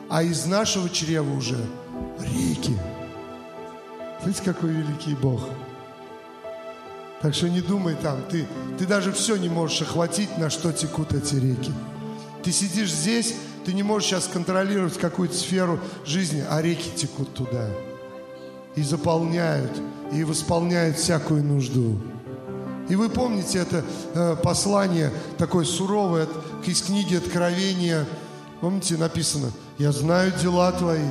а из нашего чрева уже реки. Смотрите, какой великий Бог. Так что не думай там, ты, ты даже все не можешь охватить, на что текут эти реки. Ты сидишь здесь, ты не можешь сейчас контролировать какую-то сферу жизни, а реки текут туда. И заполняют, и восполняют всякую нужду. И вы помните это э, послание такое суровое из книги Откровения. Помните, написано, я знаю дела твои.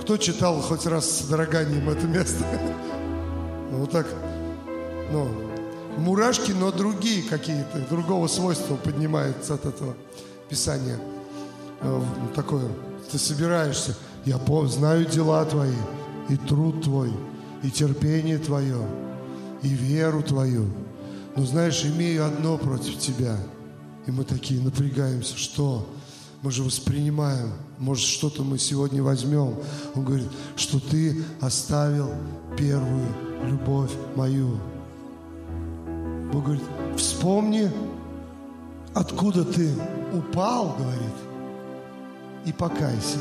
Кто читал хоть раз с дороганием это место? Вот так ну, мурашки, но другие какие-то, другого свойства поднимаются от этого писания. Э, такое, ты собираешься, я знаю дела твои, и труд твой, и терпение твое, и веру твою. Но знаешь, имею одно против тебя. И мы такие напрягаемся, что? Мы же воспринимаем, может, что-то мы сегодня возьмем. Он говорит, что ты оставил первую любовь мою. Бог говорит, вспомни, откуда ты упал, говорит, и покайся.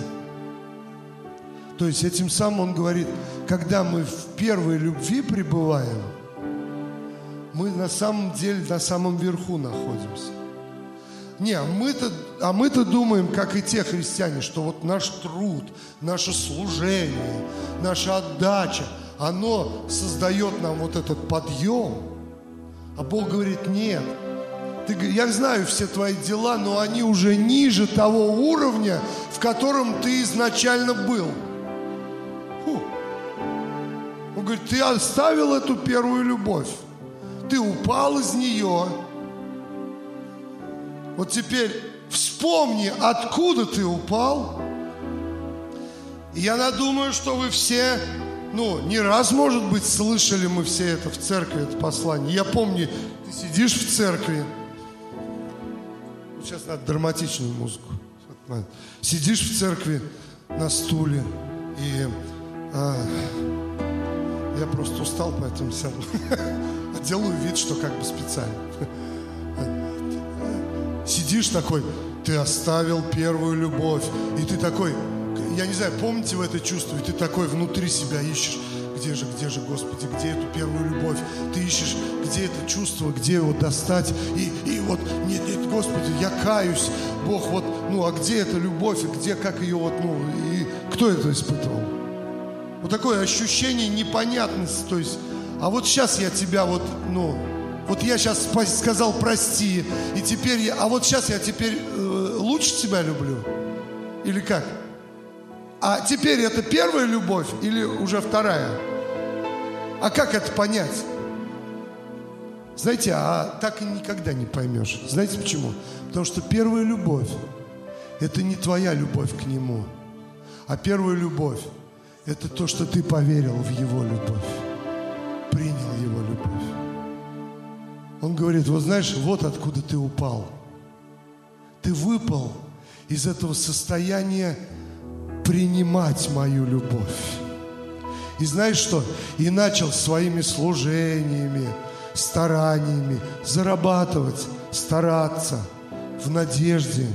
То есть этим самым он говорит, когда мы в первой любви пребываем, мы на самом деле на самом верху находимся. Не, а мы-то, а мы-то думаем, как и те христиане, что вот наш труд, наше служение, наша отдача, оно создает нам вот этот подъем. А Бог говорит, нет, ты, я знаю все твои дела, но они уже ниже того уровня, в котором ты изначально был. Фу. Он говорит, ты оставил эту первую любовь. Ты упал из нее, вот теперь вспомни, откуда ты упал. И я надумаю, что вы все, ну, не раз, может быть, слышали мы все это в церкви, это послание. Я помню, ты сидишь в церкви. Сейчас надо драматичную музыку. Сидишь в церкви на стуле и а, я просто устал, поэтому сяду. Делаю вид, что как бы специально сидишь такой, ты оставил первую любовь, и ты такой, я не знаю, помните вы это чувство, и ты такой внутри себя ищешь, где же, где же, Господи, где эту первую любовь? Ты ищешь, где это чувство, где его достать? И, и вот, нет, нет, Господи, я каюсь, Бог, вот, ну, а где эта любовь, и где, как ее вот, ну, и кто это испытывал? Вот такое ощущение непонятности, то есть, а вот сейчас я тебя вот, ну, вот я сейчас сказал прости, и теперь я, а вот сейчас я теперь э, лучше тебя люблю? Или как? А теперь это первая любовь или уже вторая? А как это понять? Знаете, а так и никогда не поймешь. Знаете почему? Потому что первая любовь – это не твоя любовь к Нему, а первая любовь – это то, что ты поверил в Его любовь, принял Его любовь. Он говорит, вот знаешь, вот откуда ты упал. Ты выпал из этого состояния принимать мою любовь. И знаешь что? И начал своими служениями, стараниями зарабатывать, стараться в надежде.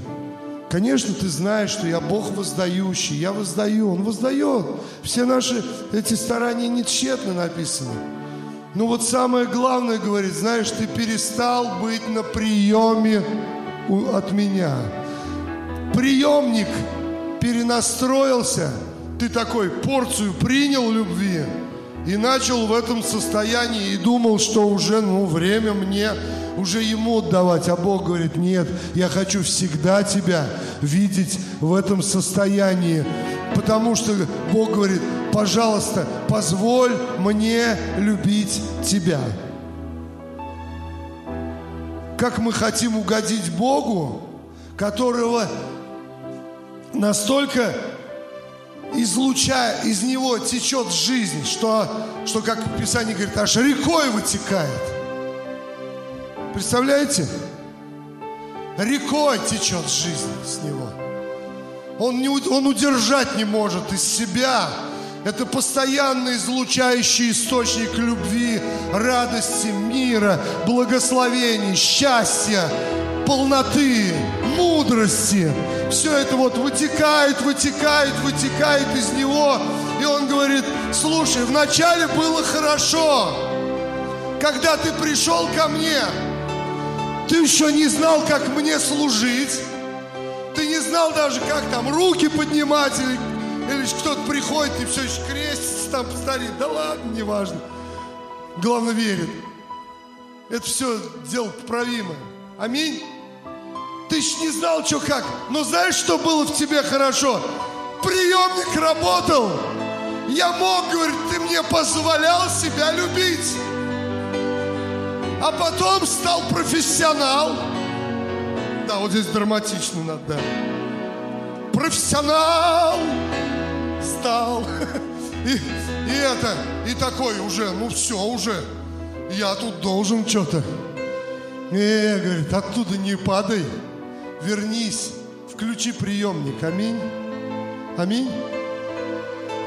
Конечно, ты знаешь, что я Бог воздающий, я воздаю, Он воздает. Все наши эти старания не тщетно написаны. Ну вот самое главное, говорит, знаешь, ты перестал быть на приеме от меня. Приемник перенастроился, ты такой порцию принял любви и начал в этом состоянии и думал, что уже, ну, время мне уже ему отдавать. А Бог говорит, нет, я хочу всегда тебя видеть в этом состоянии. Потому что Бог говорит, пожалуйста, позволь мне любить тебя. Как мы хотим угодить Богу, которого настолько излучая, из него течет жизнь, что, что как Писание говорит, аж рекой вытекает. Представляете? Рекой течет жизнь с него. Он, не, он удержать не может из себя это постоянно излучающий источник любви, радости, мира, благословений, счастья, полноты, мудрости. Все это вот вытекает, вытекает, вытекает из него. И он говорит, слушай, вначале было хорошо, когда ты пришел ко мне, ты еще не знал, как мне служить, ты не знал даже, как там руки поднимать или или кто-то приходит и все еще крестится там старит. Да ладно, неважно. Главное верит. Это все дело поправимое. Аминь. Ты еще не знал, что как. Но знаешь, что было в тебе хорошо? Приемник работал. Я мог, говорит, ты мне позволял себя любить. А потом стал профессионал. Да, вот здесь драматично надо, да. Профессионал стал. И, и это, и такой уже, ну все уже. Я тут должен что-то. Не, говорит, оттуда не падай. Вернись, включи приемник. Аминь. Аминь.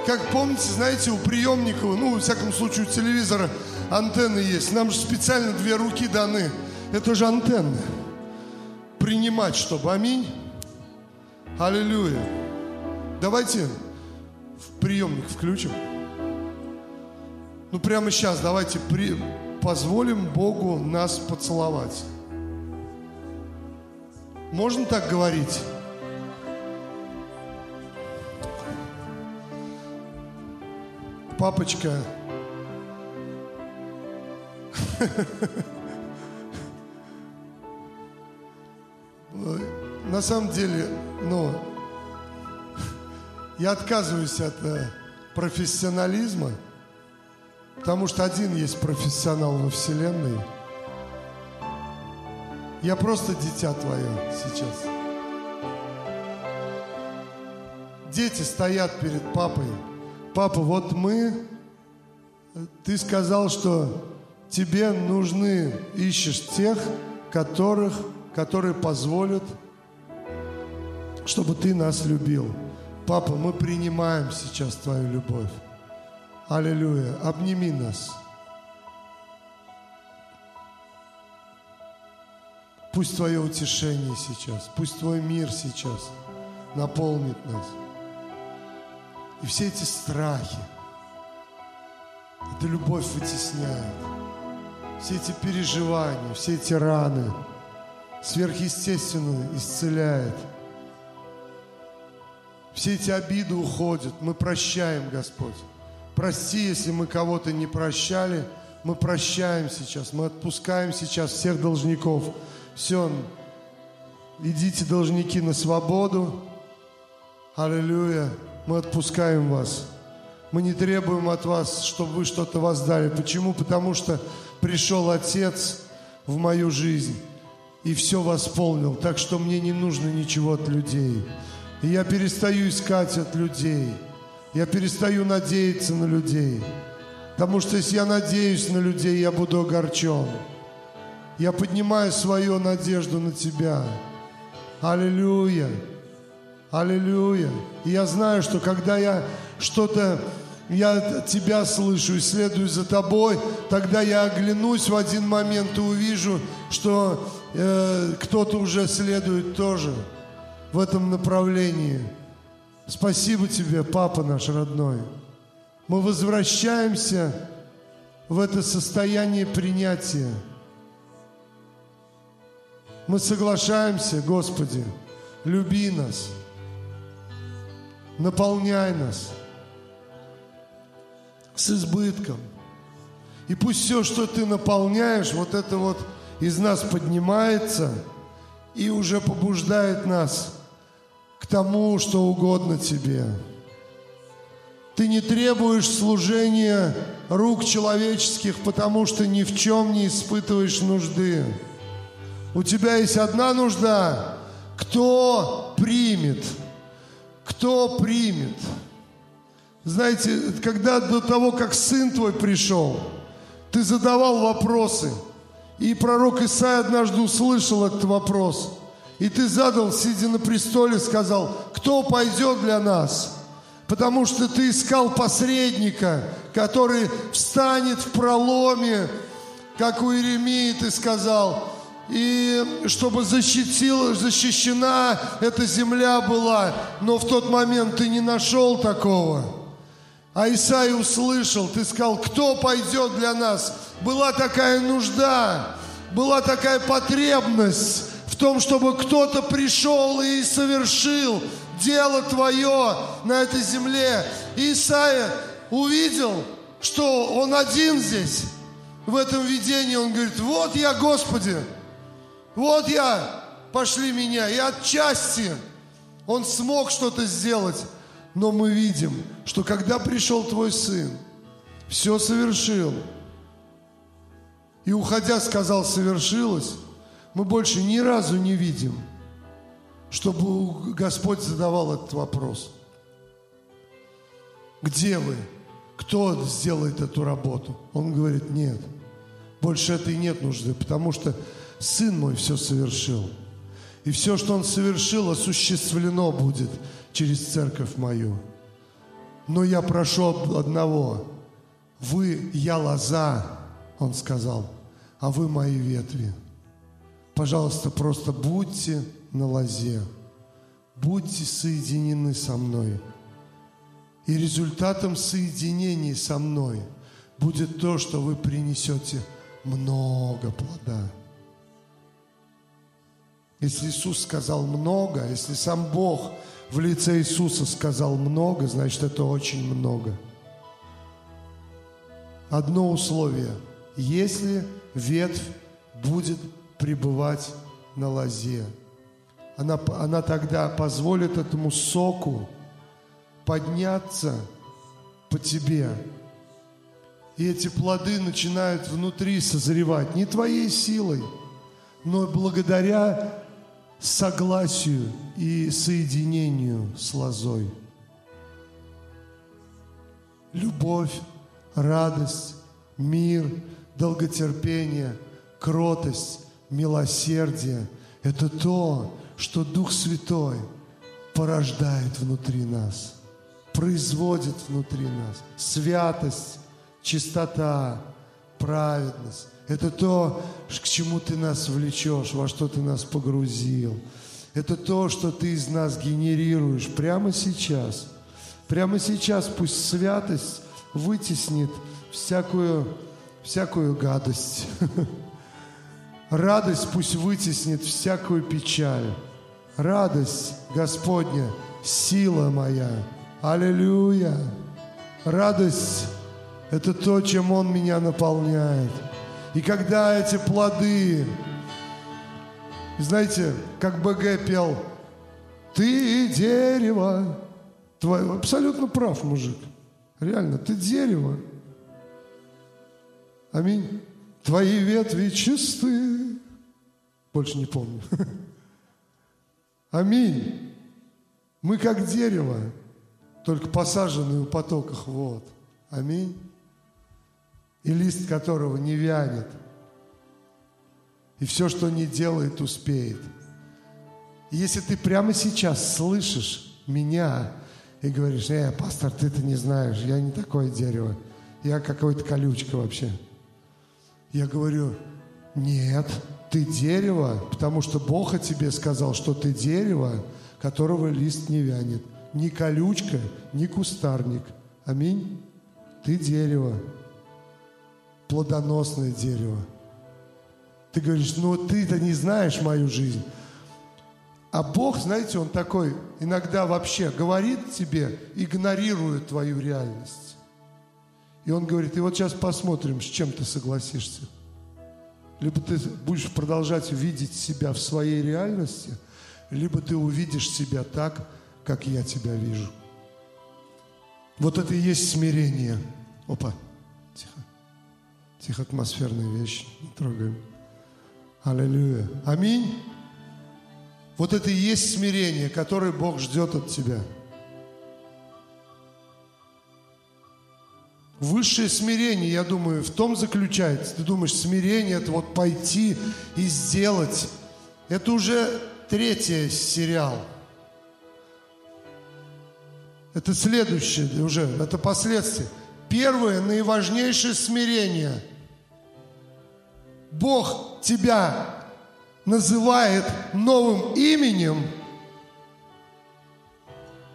Как помните, знаете, у приемников, ну, во всяком случае, у телевизора антенны есть. Нам же специально две руки даны. Это же антенны. Принимать, чтобы. Аминь. Аллилуйя. Давайте в приемник включим. Ну, прямо сейчас давайте при... позволим Богу нас поцеловать. Можно так говорить? Папочка, на самом деле, ну, я отказываюсь от э, профессионализма, потому что один есть профессионал во Вселенной. Я просто дитя твое сейчас. Дети стоят перед папой. Папа, вот мы, ты сказал, что тебе нужны, ищешь тех, которых, которые позволят, чтобы ты нас любил. Папа, мы принимаем сейчас Твою любовь. Аллилуйя. Обними нас. Пусть Твое утешение сейчас, пусть Твой мир сейчас наполнит нас. И все эти страхи, эта любовь вытесняет. Все эти переживания, все эти раны сверхъестественно исцеляет – все эти обиды уходят. Мы прощаем, Господь. Прости, если мы кого-то не прощали. Мы прощаем сейчас. Мы отпускаем сейчас всех должников. Все. Идите, должники, на свободу. Аллилуйя. Мы отпускаем вас. Мы не требуем от вас, чтобы вы что-то воздали. Почему? Потому что пришел Отец в мою жизнь и все восполнил. Так что мне не нужно ничего от людей. И я перестаю искать от людей. Я перестаю надеяться на людей. Потому что если я надеюсь на людей, я буду огорчен. Я поднимаю свою надежду на Тебя. Аллилуйя. Аллилуйя. И я знаю, что когда я что-то, я Тебя слышу и следую за Тобой, тогда я оглянусь в один момент и увижу, что э, кто-то уже следует тоже в этом направлении. Спасибо тебе, папа наш родной. Мы возвращаемся в это состояние принятия. Мы соглашаемся, Господи, люби нас, наполняй нас с избытком. И пусть все, что ты наполняешь, вот это вот из нас поднимается и уже побуждает нас – тому, что угодно тебе. Ты не требуешь служения рук человеческих, потому что ни в чем не испытываешь нужды. У тебя есть одна нужда. Кто примет? Кто примет? Знаете, когда до того, как сын твой пришел, ты задавал вопросы. И пророк Исаия однажды услышал этот вопрос – и ты задал, сидя на престоле, сказал, кто пойдет для нас? Потому что ты искал посредника, который встанет в проломе, как у Иеремии ты сказал, и чтобы защитил, защищена эта земля была, но в тот момент ты не нашел такого. А Исаия услышал, ты сказал, кто пойдет для нас? Была такая нужда, была такая потребность том, чтобы кто-то пришел и совершил дело Твое на этой земле. Исаия увидел, что он один здесь, в этом видении. Он говорит, вот я, Господи, вот я, пошли меня. И отчасти он смог что-то сделать. Но мы видим, что когда пришел Твой Сын, все совершил. и уходя сказал «совершилось», мы больше ни разу не видим, чтобы Господь задавал этот вопрос. Где вы? Кто сделает эту работу? Он говорит, нет, больше этой нет нужды, потому что Сын мой все совершил. И все, что Он совершил, осуществлено будет через церковь мою. Но я прошу одного. Вы, я лоза, Он сказал, а вы мои ветви. Пожалуйста, просто будьте на лозе. Будьте соединены со мной. И результатом соединения со мной будет то, что вы принесете много плода. Если Иисус сказал много, если сам Бог в лице Иисуса сказал много, значит это очень много. Одно условие. Если ветвь будет пребывать на лозе, она, она тогда позволит этому соку подняться по тебе. И эти плоды начинают внутри созревать не твоей силой, но благодаря согласию и соединению с лозой. Любовь, радость, мир, долготерпение, кротость, милосердие – это то, что Дух Святой порождает внутри нас, производит внутри нас. Святость, чистота, праведность – это то, к чему ты нас влечешь, во что ты нас погрузил. Это то, что ты из нас генерируешь прямо сейчас. Прямо сейчас пусть святость вытеснит всякую, всякую гадость. Радость пусть вытеснит всякую печаль. Радость Господня, сила моя. Аллилуйя. Радость – это то, чем Он меня наполняет. И когда эти плоды, знаете, как БГ пел, ты дерево, твой, абсолютно прав, мужик. Реально, ты дерево. Аминь. Твои ветви чисты. Больше не помню. Аминь. Мы как дерево, только посаженные в потоках вод. Аминь. И лист которого не вянет. И все, что не делает, успеет. И если ты прямо сейчас слышишь меня и говоришь, э, пастор, ты это не знаешь, я не такое дерево, я какой-то колючка вообще. Я говорю, нет, ты дерево, потому что Бог о тебе сказал, что ты дерево, которого лист не вянет. Ни колючка, ни кустарник. Аминь. Ты дерево. Плодоносное дерево. Ты говоришь, ну ты-то не знаешь мою жизнь. А Бог, знаете, Он такой иногда вообще говорит тебе, игнорирует твою реальность. И Он говорит, и вот сейчас посмотрим, с чем ты согласишься либо ты будешь продолжать видеть себя в своей реальности, либо ты увидишь себя так, как я тебя вижу. Вот это и есть смирение. Опа, тихо. Тихо, атмосферная вещь. Не трогаем. Аллилуйя. Аминь. Вот это и есть смирение, которое Бог ждет от тебя. Высшее смирение, я думаю, в том заключается. Ты думаешь, смирение это вот пойти и сделать. Это уже третий сериал. Это следующее уже, это последствия. Первое, наиважнейшее смирение. Бог тебя называет новым именем.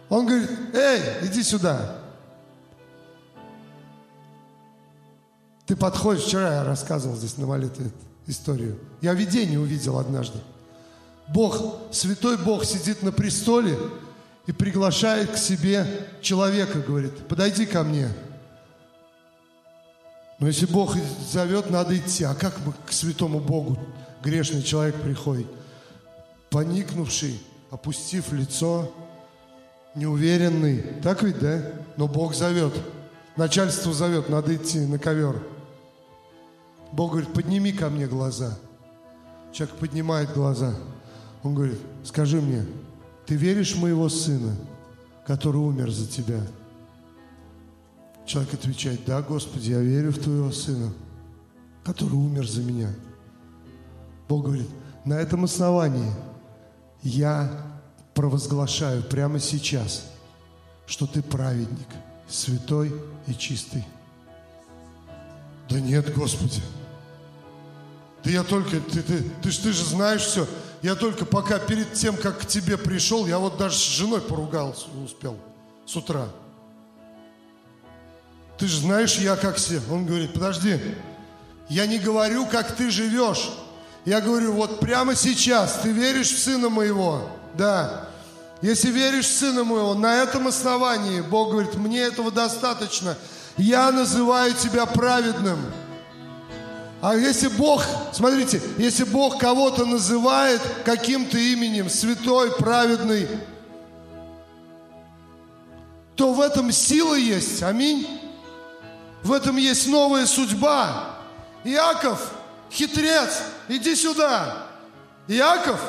Он говорит, эй, иди сюда. Ты подходишь, вчера я рассказывал здесь на молитве историю. Я видение увидел однажды. Бог, святой Бог сидит на престоле и приглашает к себе человека, говорит, подойди ко мне. Но если Бог зовет, надо идти. А как мы к святому Богу грешный человек приходит? Поникнувший, опустив лицо, неуверенный. Так ведь, да? Но Бог зовет. Начальство зовет, надо идти на ковер. Бог говорит, подними ко мне глаза. Человек поднимает глаза. Он говорит, скажи мне, ты веришь в моего сына, который умер за тебя? Человек отвечает, да, Господи, я верю в твоего сына, который умер за меня. Бог говорит, на этом основании я провозглашаю прямо сейчас, что ты праведник, святой и чистый. Да нет, Господи. Да я только, ты, ты, ты, ж- ты же знаешь все. Я только пока перед тем, как к тебе пришел, я вот даже с женой поругался успел с утра. Ты же знаешь, я как все. Он говорит, подожди, я не говорю, как ты живешь. Я говорю, вот прямо сейчас ты веришь в Сына Моего? Да. Если веришь в Сына Моего, на этом основании, Бог говорит, мне этого достаточно. Я называю тебя праведным. А если Бог, смотрите, если Бог кого-то называет каким-то именем, святой, праведный, то в этом сила есть. Аминь. В этом есть новая судьба. Иаков, хитрец, иди сюда. Иаков,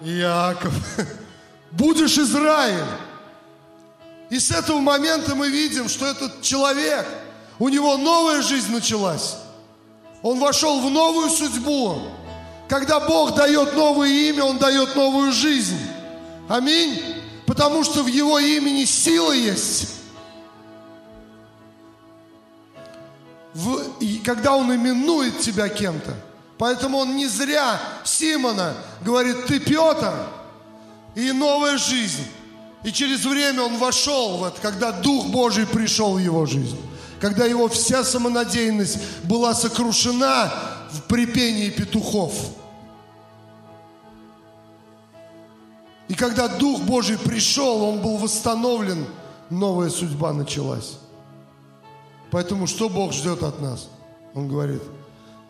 Иаков, будешь Израиль. И с этого момента мы видим, что этот человек, у него новая жизнь началась. Он вошел в новую судьбу. Когда Бог дает новое имя, Он дает новую жизнь. Аминь. Потому что в Его имени сила есть. В- и когда Он именует тебя кем-то. Поэтому Он не зря Симона говорит, ты Петр, и новая жизнь. И через время он вошел в это, когда Дух Божий пришел в его жизнь. Когда его вся самонадеянность была сокрушена в припении петухов. И когда Дух Божий пришел, он был восстановлен, новая судьба началась. Поэтому что Бог ждет от нас? Он говорит,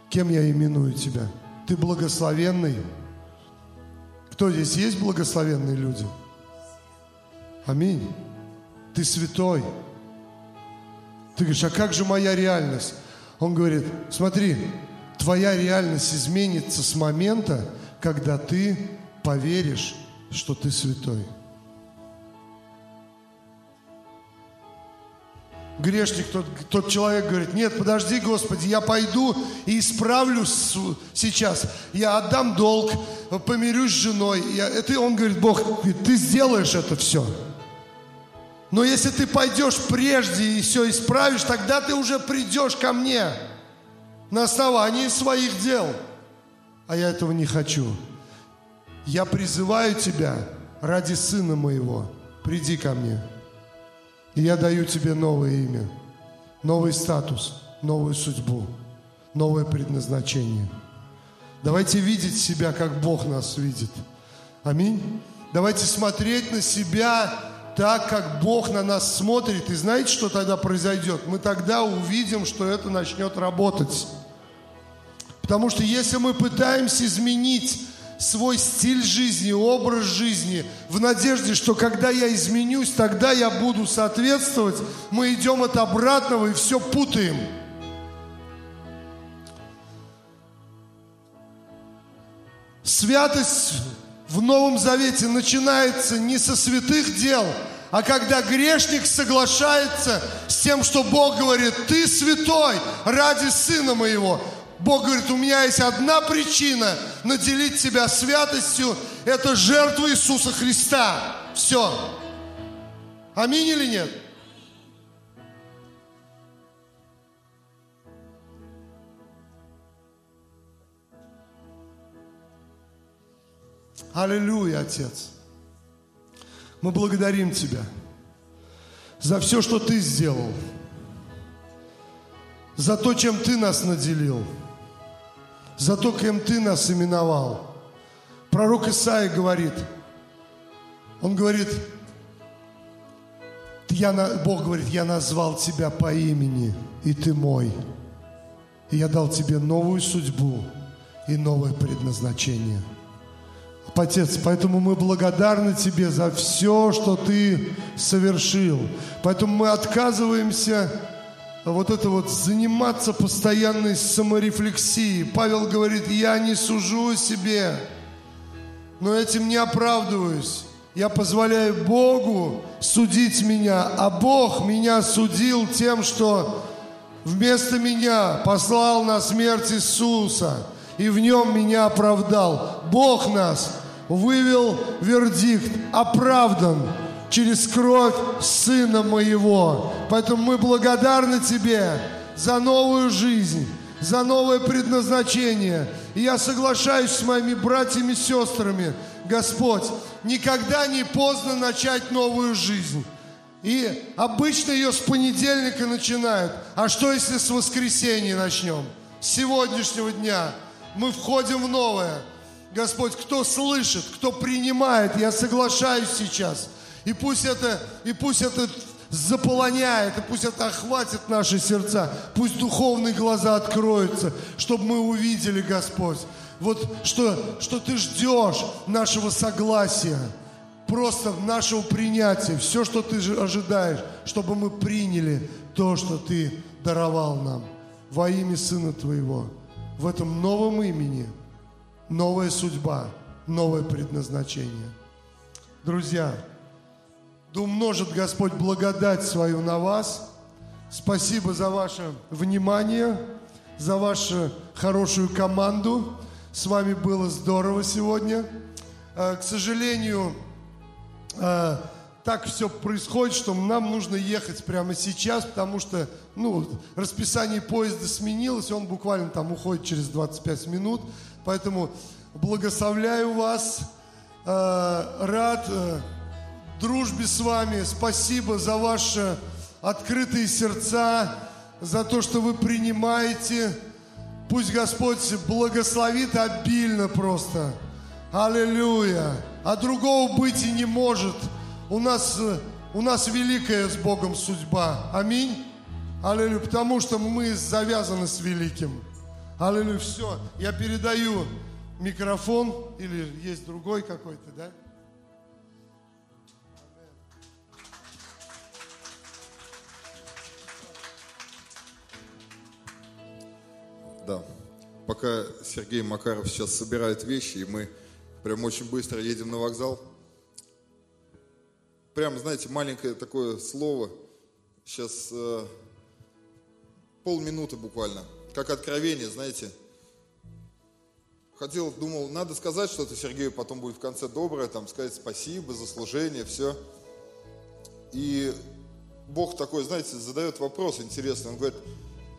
кем я именую тебя? Ты благословенный. Кто здесь есть благословенные люди? Аминь. Ты святой. Ты говоришь, а как же моя реальность? Он говорит, смотри, твоя реальность изменится с момента, когда ты поверишь, что ты святой. Грешник, тот, тот человек говорит, нет, подожди, Господи, я пойду и исправлюсь с- сейчас. Я отдам долг, помирюсь с женой. Я, это он говорит, Бог, ты сделаешь это все. Но если ты пойдешь прежде и все исправишь, тогда ты уже придешь ко мне на основании своих дел. А я этого не хочу. Я призываю тебя ради сына моего. Приди ко мне. И я даю тебе новое имя, новый статус, новую судьбу, новое предназначение. Давайте видеть себя, как Бог нас видит. Аминь. Давайте смотреть на себя так, как Бог на нас смотрит. И знаете, что тогда произойдет? Мы тогда увидим, что это начнет работать. Потому что если мы пытаемся изменить свой стиль жизни, образ жизни, в надежде, что когда я изменюсь, тогда я буду соответствовать, мы идем от обратного и все путаем. Святость в Новом Завете начинается не со святых дел, а когда грешник соглашается с тем, что Бог говорит, ты святой ради Сына Моего. Бог говорит, у меня есть одна причина наделить тебя святостью, это жертва Иисуса Христа. Все. Аминь или нет? Аллилуйя, Отец. Мы благодарим Тебя за все, что Ты сделал, за то, чем Ты нас наделил, за то, кем Ты нас именовал. Пророк Исаия говорит, он говорит, я, Бог говорит, я назвал тебя по имени, и ты мой. И я дал тебе новую судьбу и новое предназначение. Отец, поэтому мы благодарны Тебе за все, что Ты совершил. Поэтому мы отказываемся вот это вот заниматься постоянной саморефлексией. Павел говорит, я не сужу себе, но этим не оправдываюсь. Я позволяю Богу судить меня, а Бог меня судил тем, что вместо меня послал на смерть Иисуса и в нем меня оправдал. Бог нас вывел вердикт, оправдан через кровь Сына Моего. Поэтому мы благодарны Тебе за новую жизнь, за новое предназначение. И я соглашаюсь с моими братьями и сестрами, Господь, никогда не поздно начать новую жизнь. И обычно ее с понедельника начинают. А что если с воскресенья начнем? С сегодняшнего дня мы входим в новое. Господь, кто слышит, кто принимает, я соглашаюсь сейчас. И пусть это, и пусть это заполоняет, и пусть это охватит наши сердца. Пусть духовные глаза откроются, чтобы мы увидели, Господь, вот что, что Ты ждешь нашего согласия, просто нашего принятия, все, что Ты ожидаешь, чтобы мы приняли то, что Ты даровал нам во имя Сына Твоего. В этом новом имени новая судьба, новое предназначение. Друзья, да умножит Господь благодать свою на вас. Спасибо за ваше внимание, за вашу хорошую команду. С вами было здорово сегодня. Э, к сожалению, э, так все происходит, что нам нужно ехать прямо сейчас, потому что ну, расписание поезда сменилось, он буквально там уходит через 25 минут. Поэтому благословляю вас, э, рад дружбе с вами. Спасибо за ваши открытые сердца, за то, что вы принимаете Пусть Господь благословит обильно просто. Аллилуйя. А другого быть и не может. У нас, у нас великая с Богом судьба. Аминь. Аллилуйя. Потому что мы завязаны с великим. Аллилуйя. Все. Я передаю микрофон. Или есть другой какой-то, да? Да. Пока Сергей Макаров сейчас собирает вещи, и мы прям очень быстро едем на вокзал. Прям, знаете, маленькое такое слово. Сейчас э, полминуты буквально. Как откровение, знаете. Хотел, думал, надо сказать что-то Сергею, потом будет в конце доброе, там сказать спасибо за служение, все. И Бог такой, знаете, задает вопрос интересный. Он говорит,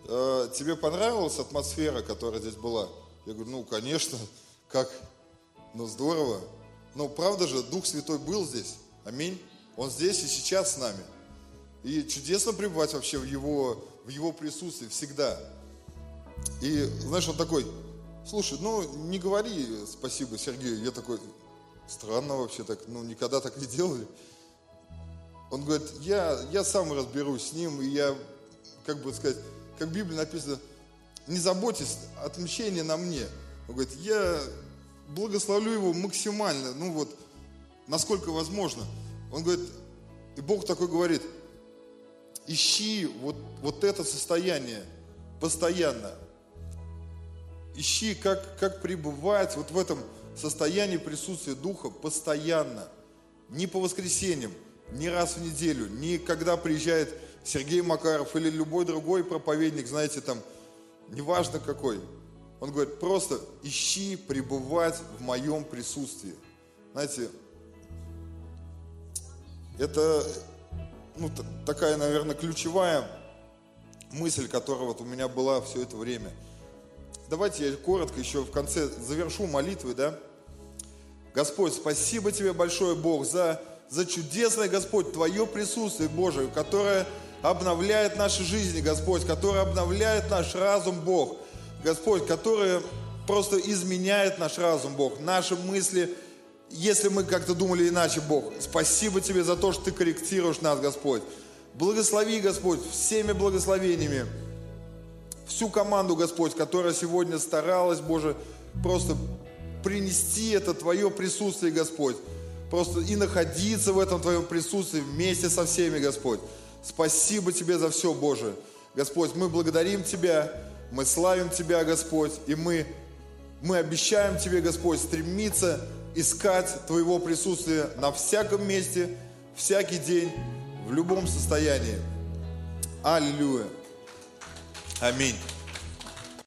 э, тебе понравилась атмосфера, которая здесь была? Я говорю, ну, конечно, как, ну, здорово. Ну, правда же, Дух Святой был здесь, аминь. Он здесь и сейчас с нами. И чудесно пребывать вообще в его, в его присутствии всегда. И, знаешь, он такой, слушай, ну, не говори спасибо Сергею. Я такой, странно вообще так, ну, никогда так не делали. Он говорит, я, я сам разберусь с ним, и я, как бы сказать, как в Библии написано, не заботьтесь, отмщение на мне. Он говорит, я благословлю его максимально, ну вот, насколько возможно. Он говорит, и Бог такой говорит, ищи вот, вот это состояние постоянно. Ищи, как, как пребывать вот в этом состоянии присутствия Духа постоянно. Не по воскресеньям, не раз в неделю, не когда приезжает Сергей Макаров или любой другой проповедник, знаете, там, неважно какой, он говорит, просто ищи пребывать в моем присутствии. Знаете, это ну, такая, наверное, ключевая мысль, которая вот у меня была все это время. Давайте я коротко еще в конце завершу молитвы, да? Господь, спасибо тебе большое, Бог, за, за чудесное, Господь, Твое присутствие, Божие, которое обновляет наши жизни, Господь, который обновляет наш разум, Бог. Господь, который просто изменяет наш разум, Бог, наши мысли, если мы как-то думали иначе, Бог. Спасибо Тебе за то, что Ты корректируешь нас, Господь. Благослови, Господь, всеми благословениями всю команду, Господь, которая сегодня старалась, Боже, просто принести это Твое присутствие, Господь. Просто и находиться в этом Твоем присутствии вместе со всеми, Господь. Спасибо Тебе за все, Боже. Господь, мы благодарим Тебя, мы славим Тебя, Господь, и мы, мы обещаем Тебе, Господь, стремиться искать Твоего присутствия на всяком месте, всякий день, в любом состоянии. Аллилуйя. Аминь.